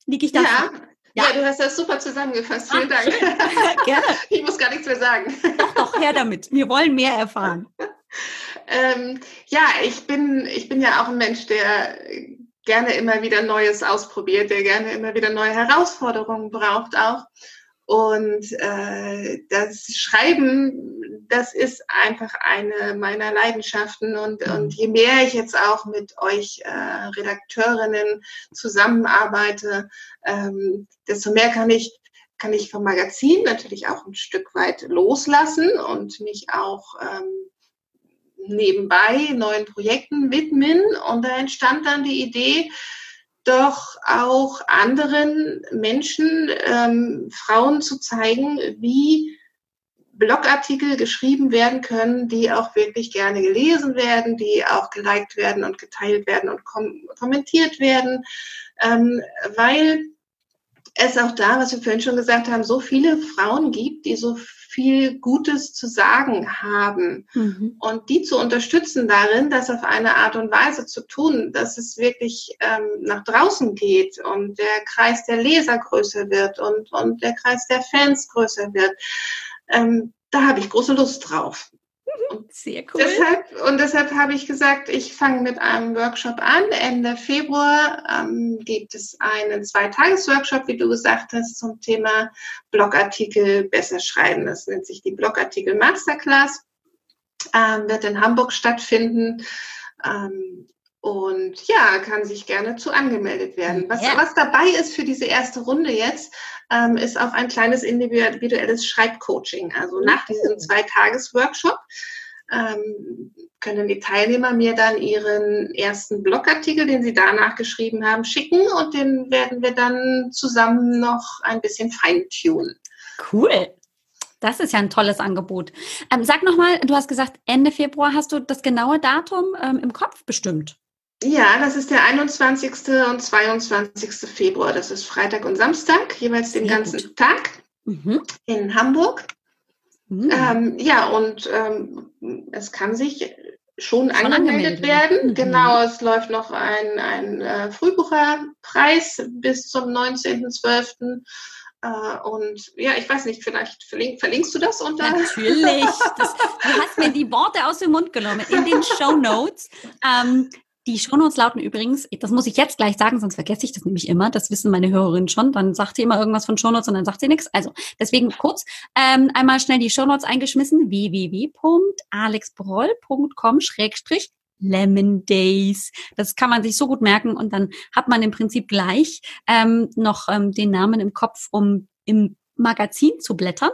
Liege ich da? Ja. Ja. ja, du hast das super zusammengefasst. Vielen Ach, Dank. Gerne. Ich muss gar nichts mehr sagen. Doch, doch, her damit. Wir wollen mehr erfahren. ähm, ja, ich bin, ich bin ja auch ein Mensch, der gerne immer wieder Neues ausprobiert, der gerne immer wieder neue Herausforderungen braucht auch. Und äh, das Schreiben, das ist einfach eine meiner Leidenschaften. Und, mhm. und je mehr ich jetzt auch mit euch äh, Redakteurinnen zusammenarbeite, ähm, desto mehr kann ich kann ich vom Magazin natürlich auch ein Stück weit loslassen und mich auch ähm, nebenbei neuen Projekten widmen. Und da entstand dann die Idee, doch auch anderen Menschen, ähm, Frauen zu zeigen, wie Blogartikel geschrieben werden können, die auch wirklich gerne gelesen werden, die auch geliked werden und geteilt werden und kom kommentiert werden, ähm, weil es auch da, was wir vorhin schon gesagt haben, so viele Frauen gibt, die so viel Gutes zu sagen haben. Mhm. Und die zu unterstützen darin, das auf eine Art und Weise zu tun, dass es wirklich ähm, nach draußen geht und der Kreis der Leser größer wird und, und der Kreis der Fans größer wird. Ähm, da habe ich große Lust drauf. Sehr cool. Deshalb, und deshalb habe ich gesagt, ich fange mit einem Workshop an. Ende Februar ähm, gibt es einen Zweitages-Workshop, wie du gesagt hast, zum Thema Blogartikel besser schreiben. Das nennt sich die Blogartikel Masterclass. Ähm, wird in Hamburg stattfinden. Ähm, und ja, kann sich gerne zu angemeldet werden. Was, ja. was dabei ist für diese erste Runde jetzt, ähm, ist auch ein kleines individuelles Schreibcoaching. Also nach diesem Zweitages-Workshop ähm, können die Teilnehmer mir dann ihren ersten Blogartikel, den sie danach geschrieben haben, schicken und den werden wir dann zusammen noch ein bisschen feintunen. Cool. Das ist ja ein tolles Angebot. Ähm, sag nochmal, du hast gesagt, Ende Februar hast du das genaue Datum ähm, im Kopf bestimmt. Ja, das ist der 21. und 22. Februar. Das ist Freitag und Samstag, jeweils den Sehr ganzen gut. Tag mhm. in Hamburg. Mhm. Ähm, ja, und ähm, es kann sich schon, schon angemeldet, angemeldet, werden. Mhm. Genau, es läuft noch ein, ein äh, Frühbucherpreis bis zum 19.12. Äh, und ja, ich weiß nicht, vielleicht verlink, verlinkst du das unter? Natürlich. Das, du hast mir die Worte aus dem Mund genommen. In den Show Notes. Ähm, die Shownotes lauten übrigens, das muss ich jetzt gleich sagen, sonst vergesse ich das nämlich immer. Das wissen meine Hörerinnen schon. Dann sagt sie immer irgendwas von Shownotes und dann sagt sie nichts. Also deswegen kurz ähm, einmal schnell die Shownotes eingeschmissen. www.alexbroll.com Schrägstrich Lemon Days. Das kann man sich so gut merken und dann hat man im Prinzip gleich ähm, noch ähm, den Namen im Kopf, um im Magazin zu blättern.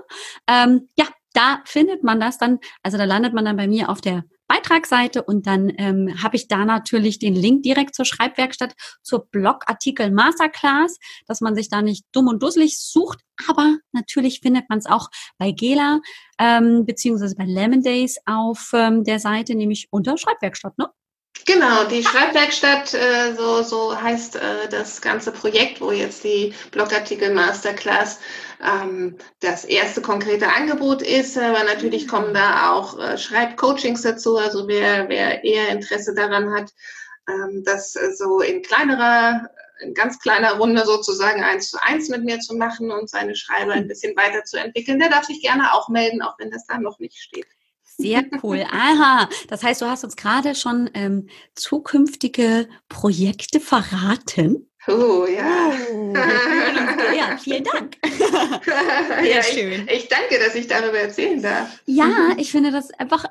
Ähm, ja, da findet man das dann, also da landet man dann bei mir auf der Beitragsseite und dann ähm, habe ich da natürlich den Link direkt zur Schreibwerkstatt, zur Blogartikel Masterclass, dass man sich da nicht dumm und dusselig sucht, aber natürlich findet man es auch bei Gela ähm, beziehungsweise bei Lemon Days auf ähm, der Seite, nämlich unter Schreibwerkstatt, ne? Genau, die Schreibwerkstatt, äh, so, so heißt äh, das ganze Projekt, wo jetzt die Blogartikel Masterclass ähm, das erste konkrete Angebot ist. Aber natürlich kommen da auch äh, Schreibcoachings dazu. Also wer, wer eher Interesse daran hat, ähm, das so in kleinerer in ganz kleiner Runde sozusagen eins zu eins mit mir zu machen und seine Schreiber ein bisschen weiterzuentwickeln, der darf sich gerne auch melden, auch wenn das da noch nicht steht. Sehr cool. Aha. Das heißt, du hast uns gerade schon ähm, zukünftige Projekte verraten. Oh, ja. Oh, ja, vielen Dank. Sehr ja, schön. Ich, ich danke, dass ich darüber erzählen darf. Ja, ich finde das einfach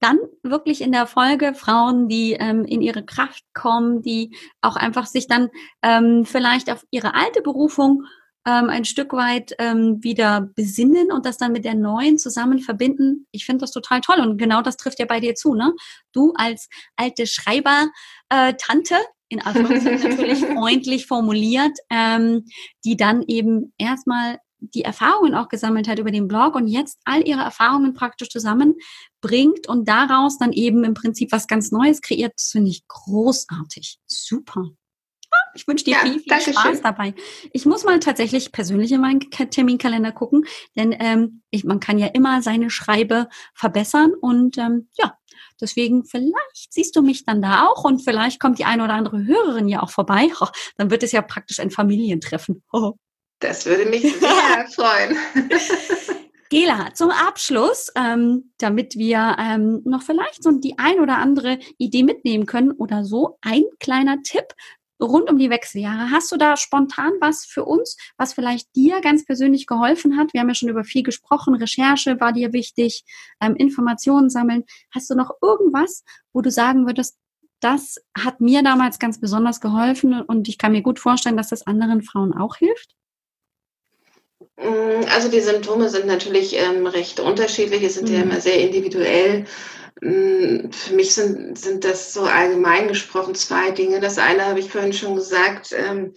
dann wirklich in der Folge Frauen, die ähm, in ihre Kraft kommen, die auch einfach sich dann ähm, vielleicht auf ihre alte Berufung ähm, ein Stück weit ähm, wieder besinnen und das dann mit der neuen zusammen verbinden. Ich finde das total toll und genau das trifft ja bei dir zu, ne? Du als alte Schreiber-Tante, äh, in Anführungszeichen natürlich freundlich formuliert, ähm, die dann eben erstmal die Erfahrungen auch gesammelt hat über den Blog und jetzt all ihre Erfahrungen praktisch zusammenbringt und daraus dann eben im Prinzip was ganz Neues kreiert. Das finde ich großartig. Super. Ich wünsche dir ja, viel, viel Spaß schön. dabei. Ich muss mal tatsächlich persönlich in meinen Terminkalender gucken, denn ähm, ich, man kann ja immer seine Schreibe verbessern und ähm, ja, deswegen vielleicht siehst du mich dann da auch und vielleicht kommt die eine oder andere Hörerin ja auch vorbei. Oh, dann wird es ja praktisch ein Familientreffen. Oh. Das würde mich sehr freuen. Gela, zum Abschluss, ähm, damit wir ähm, noch vielleicht so die ein oder andere Idee mitnehmen können oder so, ein kleiner Tipp rund um die Wechseljahre. Hast du da spontan was für uns, was vielleicht dir ganz persönlich geholfen hat? Wir haben ja schon über viel gesprochen. Recherche war dir wichtig, ähm, Informationen sammeln. Hast du noch irgendwas, wo du sagen würdest, das hat mir damals ganz besonders geholfen und ich kann mir gut vorstellen, dass das anderen Frauen auch hilft? Mm, also die Symptome sind natürlich ähm, recht unterschiedlich, es sind mhm. ja immer sehr individuell. Mm, für mich sind, sind das so allgemein gesprochen zwei Dinge. Das eine habe ich vorhin schon gesagt, ähm,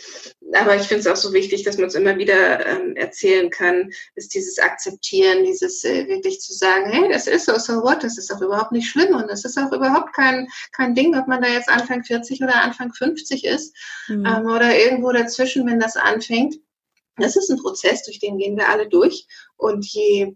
aber ich finde es auch so wichtig, dass man es immer wieder ähm, erzählen kann, ist dieses Akzeptieren, dieses äh, wirklich zu sagen, hey, das ist so, so what, das ist auch überhaupt nicht schlimm und das ist auch überhaupt kein, kein Ding, ob man da jetzt Anfang 40 oder Anfang 50 ist mhm. ähm, oder irgendwo dazwischen, wenn das anfängt. Das ist ein Prozess, durch den gehen wir alle durch und je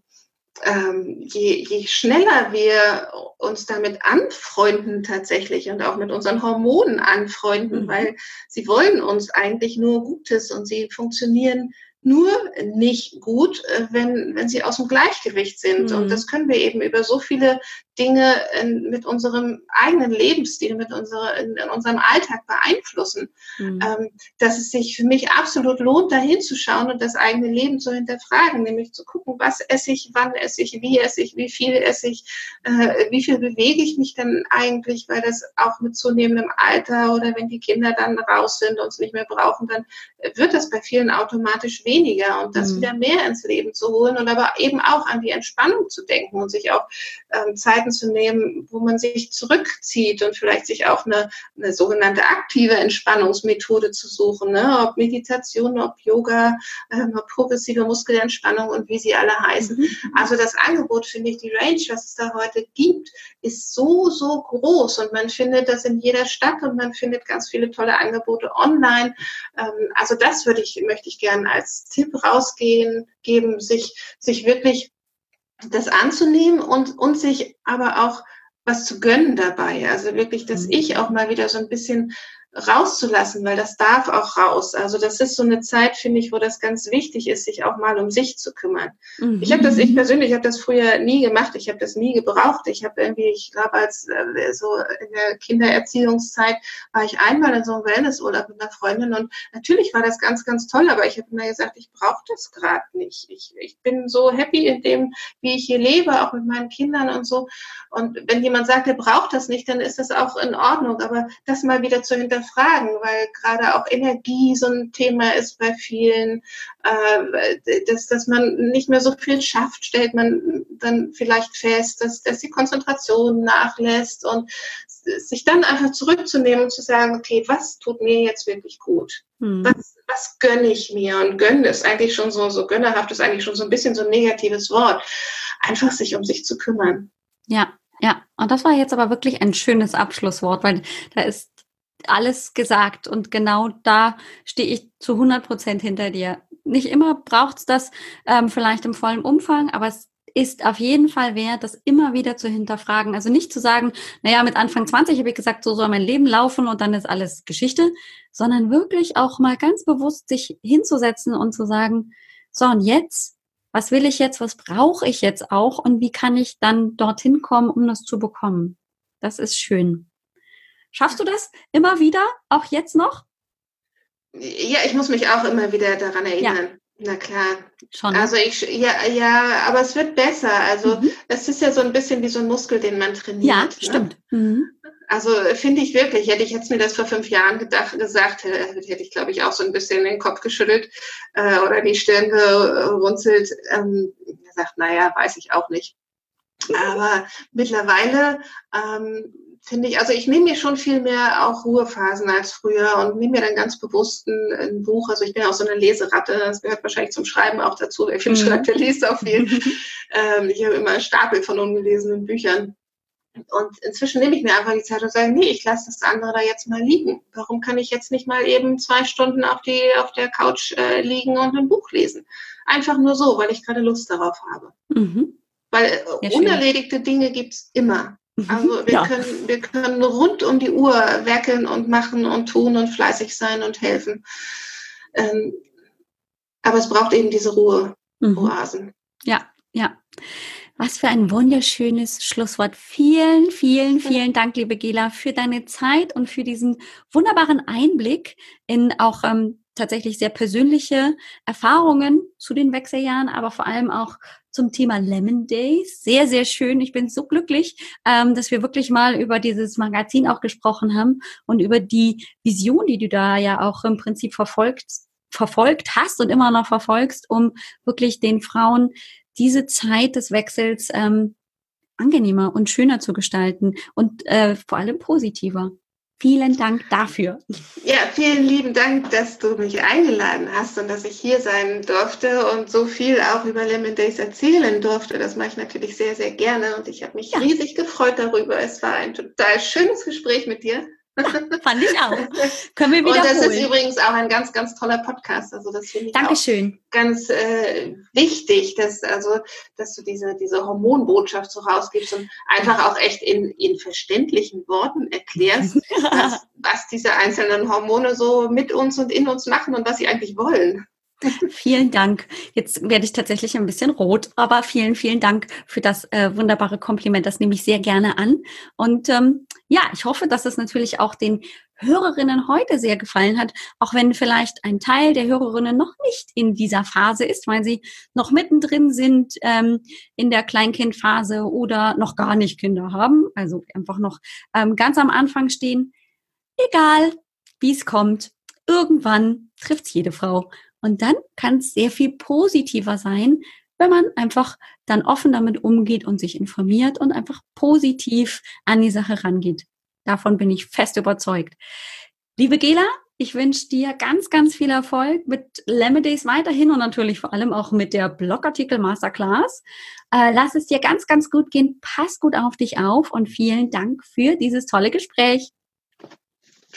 ähm, je, je schneller wir uns damit anfreunden tatsächlich und auch mit unseren Hormonen anfreunden, mhm. weil sie wollen uns eigentlich nur Gutes und sie funktionieren nur nicht gut, äh, wenn, wenn sie aus dem Gleichgewicht sind. Mhm. Und das können wir eben über so viele Dinge in, mit unserem eigenen Lebensstil, mit unserer, in, in unserem Alltag beeinflussen, mhm. ähm, dass es sich für mich absolut lohnt, da hinzuschauen und das eigene Leben zu hinterfragen, nämlich zu gucken, was esse ich, wann esse ich, wie esse ich, wie viel esse ich, äh, wie viel bewege ich mich denn eigentlich, weil das auch mit zunehmendem Alter oder wenn die Kinder dann raus sind und es nicht mehr brauchen, dann wird das bei vielen automatisch weniger und das mhm. wieder mehr ins Leben zu holen und aber eben auch an die Entspannung zu denken und sich auch ähm, Zeiten zu nehmen, wo man sich zurückzieht und vielleicht sich auch eine, eine sogenannte aktive Entspannungsmethode zu suchen, ne? ob Meditation, ob Yoga, ähm, ob progressive Muskelentspannung und wie sie alle heißen. Mhm. Also das Angebot, finde ich, die Range, was es da heute gibt, ist so, so groß und man findet das in jeder Stadt und man findet ganz viele tolle Angebote online. Ähm, also das würde ich, möchte ich gerne als Tipp rausgehen, geben, sich, sich wirklich das anzunehmen und, und sich aber auch was zu gönnen dabei. Also wirklich, dass mhm. ich auch mal wieder so ein bisschen rauszulassen, weil das darf auch raus. Also das ist so eine Zeit, finde ich, wo das ganz wichtig ist, sich auch mal um sich zu kümmern. Mhm. Ich habe das, ich persönlich habe das früher nie gemacht. Ich habe das nie gebraucht. Ich habe irgendwie, ich glaube, als äh, so in der Kindererziehungszeit war ich einmal in so einem Wellnessurlaub mit einer Freundin und natürlich war das ganz, ganz toll, aber ich habe immer gesagt, ich brauche das gerade nicht. Ich, ich bin so happy in dem, wie ich hier lebe, auch mit meinen Kindern und so. Und wenn jemand sagt, er braucht das nicht, dann ist das auch in Ordnung. Aber das mal wieder zu hinterfragen, hinterfragen, weil gerade auch Energie so ein Thema ist bei vielen, äh, dass, dass man nicht mehr so viel schafft, stellt man dann vielleicht fest, dass, dass die Konzentration nachlässt und sich dann einfach zurückzunehmen und zu sagen, okay, was tut mir jetzt wirklich gut? Hm. Was, was gönne ich mir? Und gönnen ist eigentlich schon so, so gönnerhaft ist eigentlich schon so ein bisschen so ein negatives Wort. Einfach sich um sich zu kümmern. Ja, ja, und das war jetzt aber wirklich ein schönes Abschlusswort, weil da ist alles gesagt und genau da stehe ich zu 100 Prozent hinter dir. Nicht immer braucht es das ähm, vielleicht im vollen Umfang, aber es ist auf jeden Fall wert, das immer wieder zu hinterfragen. Also nicht zu sagen, naja, mit Anfang 20 habe ich gesagt, so soll mein Leben laufen und dann ist alles Geschichte, sondern wirklich auch mal ganz bewusst sich hinzusetzen und zu sagen, so und jetzt, was will ich jetzt, was brauche ich jetzt auch und wie kann ich dann dorthin kommen, um das zu bekommen? Das ist schön. Schaffst du das immer wieder, auch jetzt noch? Ja, ich muss mich auch immer wieder daran erinnern. Ja. Na klar. Schon. Also ich, ja, ja, aber es wird besser. Also mhm. es ist ja so ein bisschen wie so ein Muskel, den man trainiert. Ja, ne? stimmt. Mhm. Also finde ich wirklich, hätte ich jetzt mir das vor fünf Jahren gedacht, gesagt, hätte ich, glaube ich, auch so ein bisschen den Kopf geschüttelt äh, oder die Stirn gerunzelt. Ähm, gesagt, naja, weiß ich auch nicht. Aber mittlerweile ähm, finde ich, also ich nehme mir schon viel mehr auch Ruhephasen als früher und nehme mir dann ganz bewusst ein, ein, Buch. Also ich bin auch so eine Leseratte, das gehört wahrscheinlich zum Schreiben auch dazu. Wer viel mhm. schreibt, der liest auch viel. ähm, ich habe immer einen Stapel von ungelesenen Büchern. Und inzwischen nehme ich mir einfach die Zeit und sage, nee, ich lasse das andere da jetzt mal liegen. Warum kann ich jetzt nicht mal eben zwei Stunden auf, die, auf der Couch äh, liegen und ein Buch lesen? Einfach nur so, weil ich gerade Lust darauf habe. Mhm. Weil äh, unerledigte Dinge gibt's immer. Mhm. Also wir, ja. können, wir können rund um die Uhr werkeln und machen und tun und fleißig sein und helfen. Ähm, aber es braucht eben diese Ruhe, mhm. Oasen. Ja, ja. Was für ein wunderschönes Schlusswort. Vielen, vielen, vielen Dank, liebe Gela, für deine Zeit und für diesen wunderbaren Einblick in auch ähm, tatsächlich sehr persönliche Erfahrungen zu den Wechseljahren, aber vor allem auch zum Thema Lemon Days. Sehr, sehr schön. Ich bin so glücklich, ähm, dass wir wirklich mal über dieses Magazin auch gesprochen haben und über die Vision, die du da ja auch im Prinzip verfolgt, verfolgt hast und immer noch verfolgst, um wirklich den Frauen diese Zeit des Wechsels ähm, angenehmer und schöner zu gestalten und äh, vor allem positiver. Vielen Dank dafür. Ja, vielen lieben Dank, dass du mich eingeladen hast und dass ich hier sein durfte und so viel auch über Lemon Days erzählen durfte. Das mache ich natürlich sehr, sehr gerne und ich habe mich ja. riesig gefreut darüber. Es war ein total schönes Gespräch mit dir. Fand ich auch. Können wir wiederholen. Und das ist übrigens auch ein ganz, ganz toller Podcast. Also das finde ich Dankeschön. auch ganz äh, wichtig, dass also, dass du diese diese Hormonbotschaft so rausgibst und einfach auch echt in, in verständlichen Worten erklärst, was, was diese einzelnen Hormone so mit uns und in uns machen und was sie eigentlich wollen. Vielen Dank. Jetzt werde ich tatsächlich ein bisschen rot, aber vielen, vielen Dank für das äh, wunderbare Kompliment. Das nehme ich sehr gerne an. Und ähm, ja, ich hoffe, dass es natürlich auch den Hörerinnen heute sehr gefallen hat, auch wenn vielleicht ein Teil der Hörerinnen noch nicht in dieser Phase ist, weil sie noch mittendrin sind ähm, in der Kleinkindphase oder noch gar nicht Kinder haben, also einfach noch ähm, ganz am Anfang stehen. Egal, wie es kommt, irgendwann trifft jede Frau Und dann kann es sehr viel positiver sein, wenn man einfach dann offen damit umgeht und sich informiert und einfach positiv an die Sache rangeht. Davon bin ich fest überzeugt. Liebe Gela, ich wünsche dir ganz, ganz viel Erfolg mit Lemondays weiterhin und natürlich vor allem auch mit der Blogartikel Masterclass. Äh, lass es dir ganz, ganz gut gehen. Pass gut auf dich auf und vielen Dank für dieses tolle Gespräch.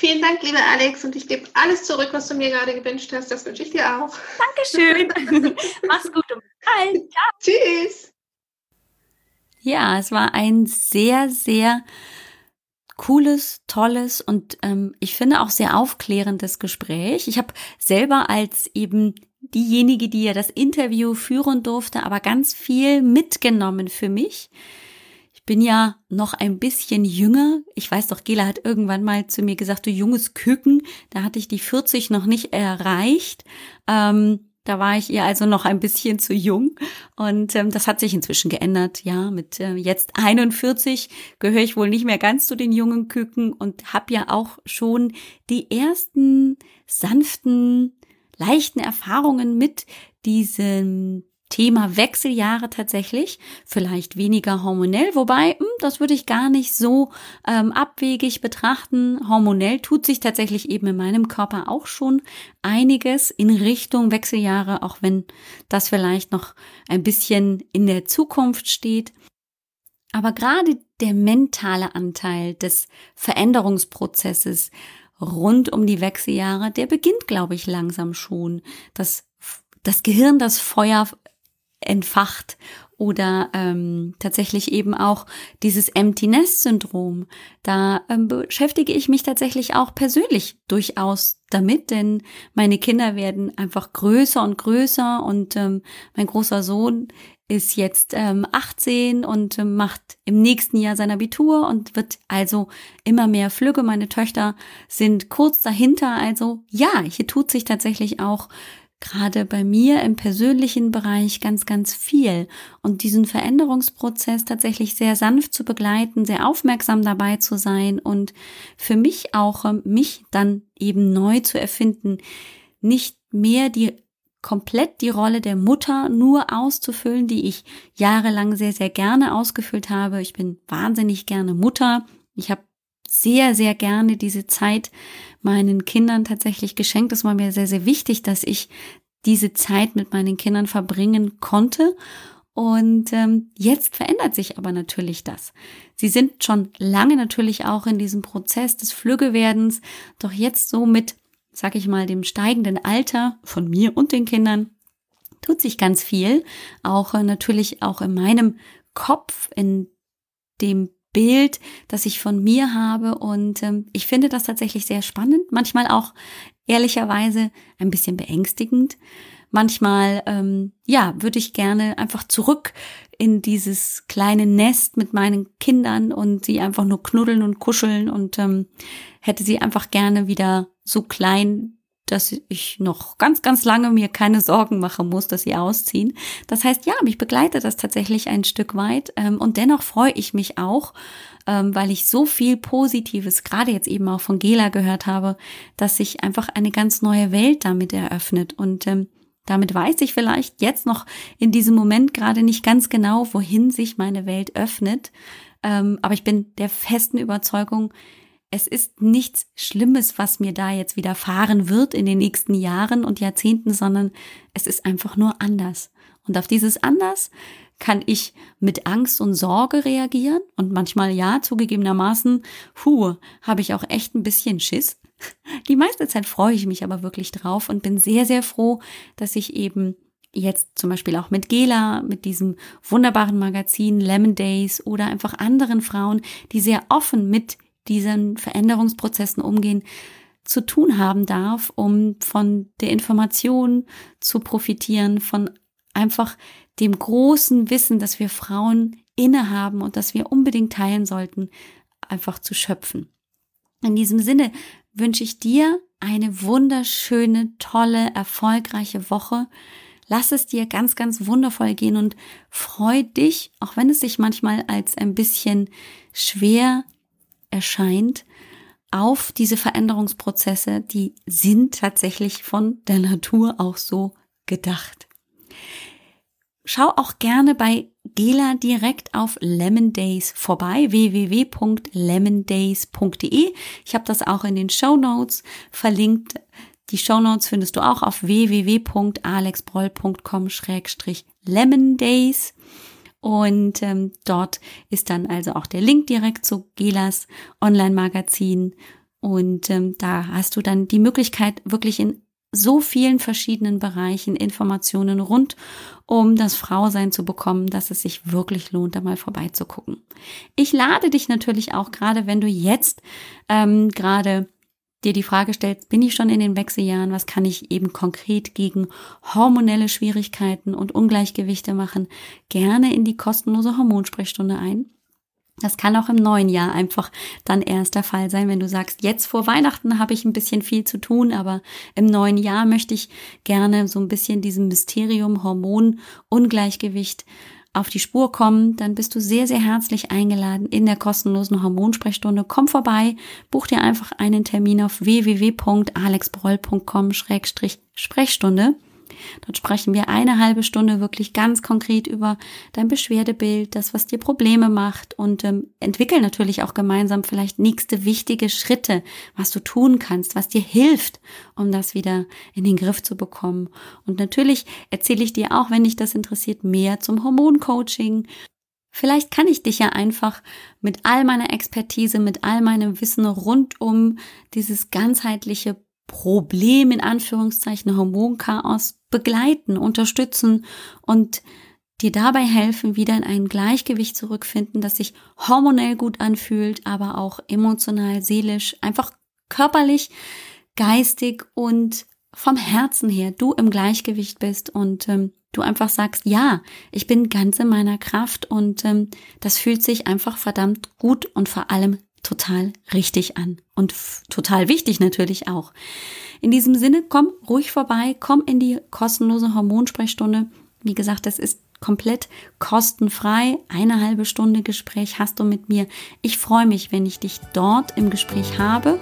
Vielen Dank, liebe Alex, und ich gebe alles zurück, was du mir gerade gewünscht hast. Das wünsche ich dir auch. Dankeschön. Mach's gut und bis Tschüss. Ja, es war ein sehr, sehr cooles, tolles und ähm, ich finde auch sehr aufklärendes Gespräch. Ich habe selber als eben diejenige, die ja das Interview führen durfte, aber ganz viel mitgenommen für mich. Bin ja noch ein bisschen jünger. Ich weiß doch, Gela hat irgendwann mal zu mir gesagt, du junges Küken, da hatte ich die 40 noch nicht erreicht. Ähm, da war ich ihr also noch ein bisschen zu jung und ähm, das hat sich inzwischen geändert. Ja, mit äh, jetzt 41 gehöre ich wohl nicht mehr ganz zu den jungen Küken und habe ja auch schon die ersten sanften, leichten Erfahrungen mit diesem Thema Wechseljahre tatsächlich, vielleicht weniger hormonell, wobei, hm, das würde ich gar nicht so ähm, abwegig betrachten. Hormonell tut sich tatsächlich eben in meinem Körper auch schon einiges in Richtung Wechseljahre, auch wenn das vielleicht noch ein bisschen in der Zukunft steht. Aber gerade der mentale Anteil des Veränderungsprozesses rund um die Wechseljahre, der beginnt, glaube ich, langsam schon. Das das Gehirn das Feuer entfacht oder ähm, tatsächlich eben auch dieses Empty Nest Syndrom. Da ähm, beschäftige ich mich tatsächlich auch persönlich durchaus damit, denn meine Kinder werden einfach größer und größer und ähm, mein großer Sohn ist jetzt ähm, 18 und ähm, macht im nächsten Jahr sein Abitur und wird also immer mehr flügge. Meine Töchter sind kurz dahinter. Also ja, hier tut sich tatsächlich auch gerade bei mir im persönlichen Bereich ganz, ganz viel und diesen Veränderungsprozess tatsächlich sehr sanft zu begleiten, sehr aufmerksam dabei zu sein und für mich auch, ähm, mich dann eben neu zu erfinden, nicht mehr die komplett die Rolle der Mutter nur auszufüllen, die ich jahrelang sehr, sehr gerne ausgefüllt habe. Ich bin wahnsinnig gerne Mutter. Ich habe sehr, sehr gerne diese Zeit meinen Kindern tatsächlich geschenkt. Es war mir sehr, sehr wichtig, dass ich diese Zeit mit meinen Kindern verbringen konnte. Und ähm, jetzt verändert sich aber natürlich das. Sie sind schon lange natürlich auch in diesem Prozess des Flüggewerdens, doch jetzt so mit, sag ich mal, dem steigenden Alter von mir und den Kindern tut sich ganz viel. Auch äh, natürlich auch in meinem Kopf, in dem Bild, das ich von mir habe. Und ähm, ich finde das tatsächlich sehr spannend, manchmal auch ehrlicherweise ein bisschen beängstigend. Manchmal, ähm, ja, würde ich gerne einfach zurück in dieses kleine Nest mit meinen Kindern und sie einfach nur knuddeln und kuscheln und ähm, hätte sie einfach gerne wieder so klein dass ich noch ganz, ganz lange mir keine Sorgen machen muss, dass sie ausziehen. Das heißt, ja, mich begleitet das tatsächlich ein Stück weit ähm, und dennoch freue ich mich auch, ähm, weil ich so viel Positives, gerade jetzt eben auch von Gela gehört habe, dass sich einfach eine ganz neue Welt damit eröffnet und ähm, damit weiß ich vielleicht jetzt noch in diesem Moment gerade nicht ganz genau, wohin sich meine Welt öffnet. Ähm, aber ich bin der festen Überzeugung, es ist nichts Schlimmes, was mir da jetzt widerfahren wird in den nächsten Jahren und Jahrzehnten, sondern es ist einfach nur anders. Und auf dieses anders kann ich mit Angst und Sorge reagieren und manchmal ja, zugegebenermaßen, hu, habe ich auch echt ein bisschen Schiss. Die meiste Zeit freue ich mich aber wirklich drauf und bin sehr, sehr froh, dass ich eben jetzt zum Beispiel auch mit Gela, mit diesem wunderbaren Magazin Lemon Days oder einfach anderen Frauen, die sehr offen mit diesen Veränderungsprozessen umgehen, zu tun haben darf, um von der Information zu profitieren, von einfach dem großen Wissen, das wir Frauen innehaben und das wir unbedingt teilen sollten, einfach zu schöpfen. In diesem Sinne wünsche ich dir eine wunderschöne, tolle, erfolgreiche Woche. Lass es dir ganz, ganz wundervoll gehen und freu dich, auch wenn es sich manchmal als ein bisschen schwer erscheint, auf diese Veränderungsprozesse, die sind tatsächlich von der Natur auch so gedacht. Schau auch gerne bei Gela direkt auf Lemon Days vorbei, www.lemondays.de. Ich habe das auch in den Show Notes verlinkt. Die Show Notes findest du auch auf www.alexbroll.com-lemondays. Und ähm, dort ist dann also auch der Link direkt zu Gelas Online-Magazin. Und ähm, da hast du dann die Möglichkeit, wirklich in so vielen verschiedenen Bereichen Informationen rund um das Frausein zu bekommen, dass es sich wirklich lohnt, da mal vorbeizugucken. Ich lade dich natürlich auch, gerade wenn du jetzt ähm, gerade dir die Frage stellst, bin ich schon in den Wechseljahren, was kann ich eben konkret gegen hormonelle Schwierigkeiten und Ungleichgewichte machen, gerne in die kostenlose Hormonsprechstunde ein. Das kann auch im neuen Jahr einfach dann erst der Fall sein, wenn du sagst, jetzt vor Weihnachten habe ich ein bisschen viel zu tun, aber im neuen Jahr möchte ich gerne so ein bisschen diesem Mysterium Hormon Ungleichgewicht auf die Spur kommen, dann bist du sehr, sehr herzlich eingeladen in der kostenlosen Hormonsprechstunde. Komm vorbei, buch dir einfach einen Termin auf www.alexbroll.com-sprechstunde. Dort sprechen wir eine halbe Stunde wirklich ganz konkret über dein Beschwerdebild, das, was dir Probleme macht und ähm, entwickeln natürlich auch gemeinsam vielleicht nächste wichtige Schritte, was du tun kannst, was dir hilft, um das wieder in den Griff zu bekommen. Und natürlich erzähle ich dir auch, wenn dich das interessiert, mehr zum Hormoncoaching. Vielleicht kann ich dich ja einfach mit all meiner Expertise, mit all meinem Wissen rund um dieses ganzheitliche Problem in Anführungszeichen Hormonchaos begleiten, unterstützen und dir dabei helfen, wieder in ein Gleichgewicht zurückfinden, das sich hormonell gut anfühlt, aber auch emotional, seelisch, einfach körperlich, geistig und vom Herzen her du im Gleichgewicht bist und ähm, du einfach sagst, ja, ich bin ganz in meiner Kraft und ähm, das fühlt sich einfach verdammt gut und vor allem total richtig an und total wichtig natürlich auch. In diesem Sinne, komm ruhig vorbei, komm in die kostenlose Hormonsprechstunde. Wie gesagt, das ist komplett kostenfrei. Eine halbe Stunde Gespräch hast du mit mir. Ich freue mich, wenn ich dich dort im Gespräch habe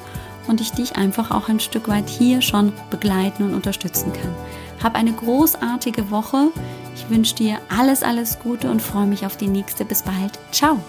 und ich dich einfach auch ein Stück weit hier schon begleiten und unterstützen kann. Hab eine großartige Woche. Ich wünsche dir alles, alles Gute und freue mich auf die nächste. Bis bald. Ciao.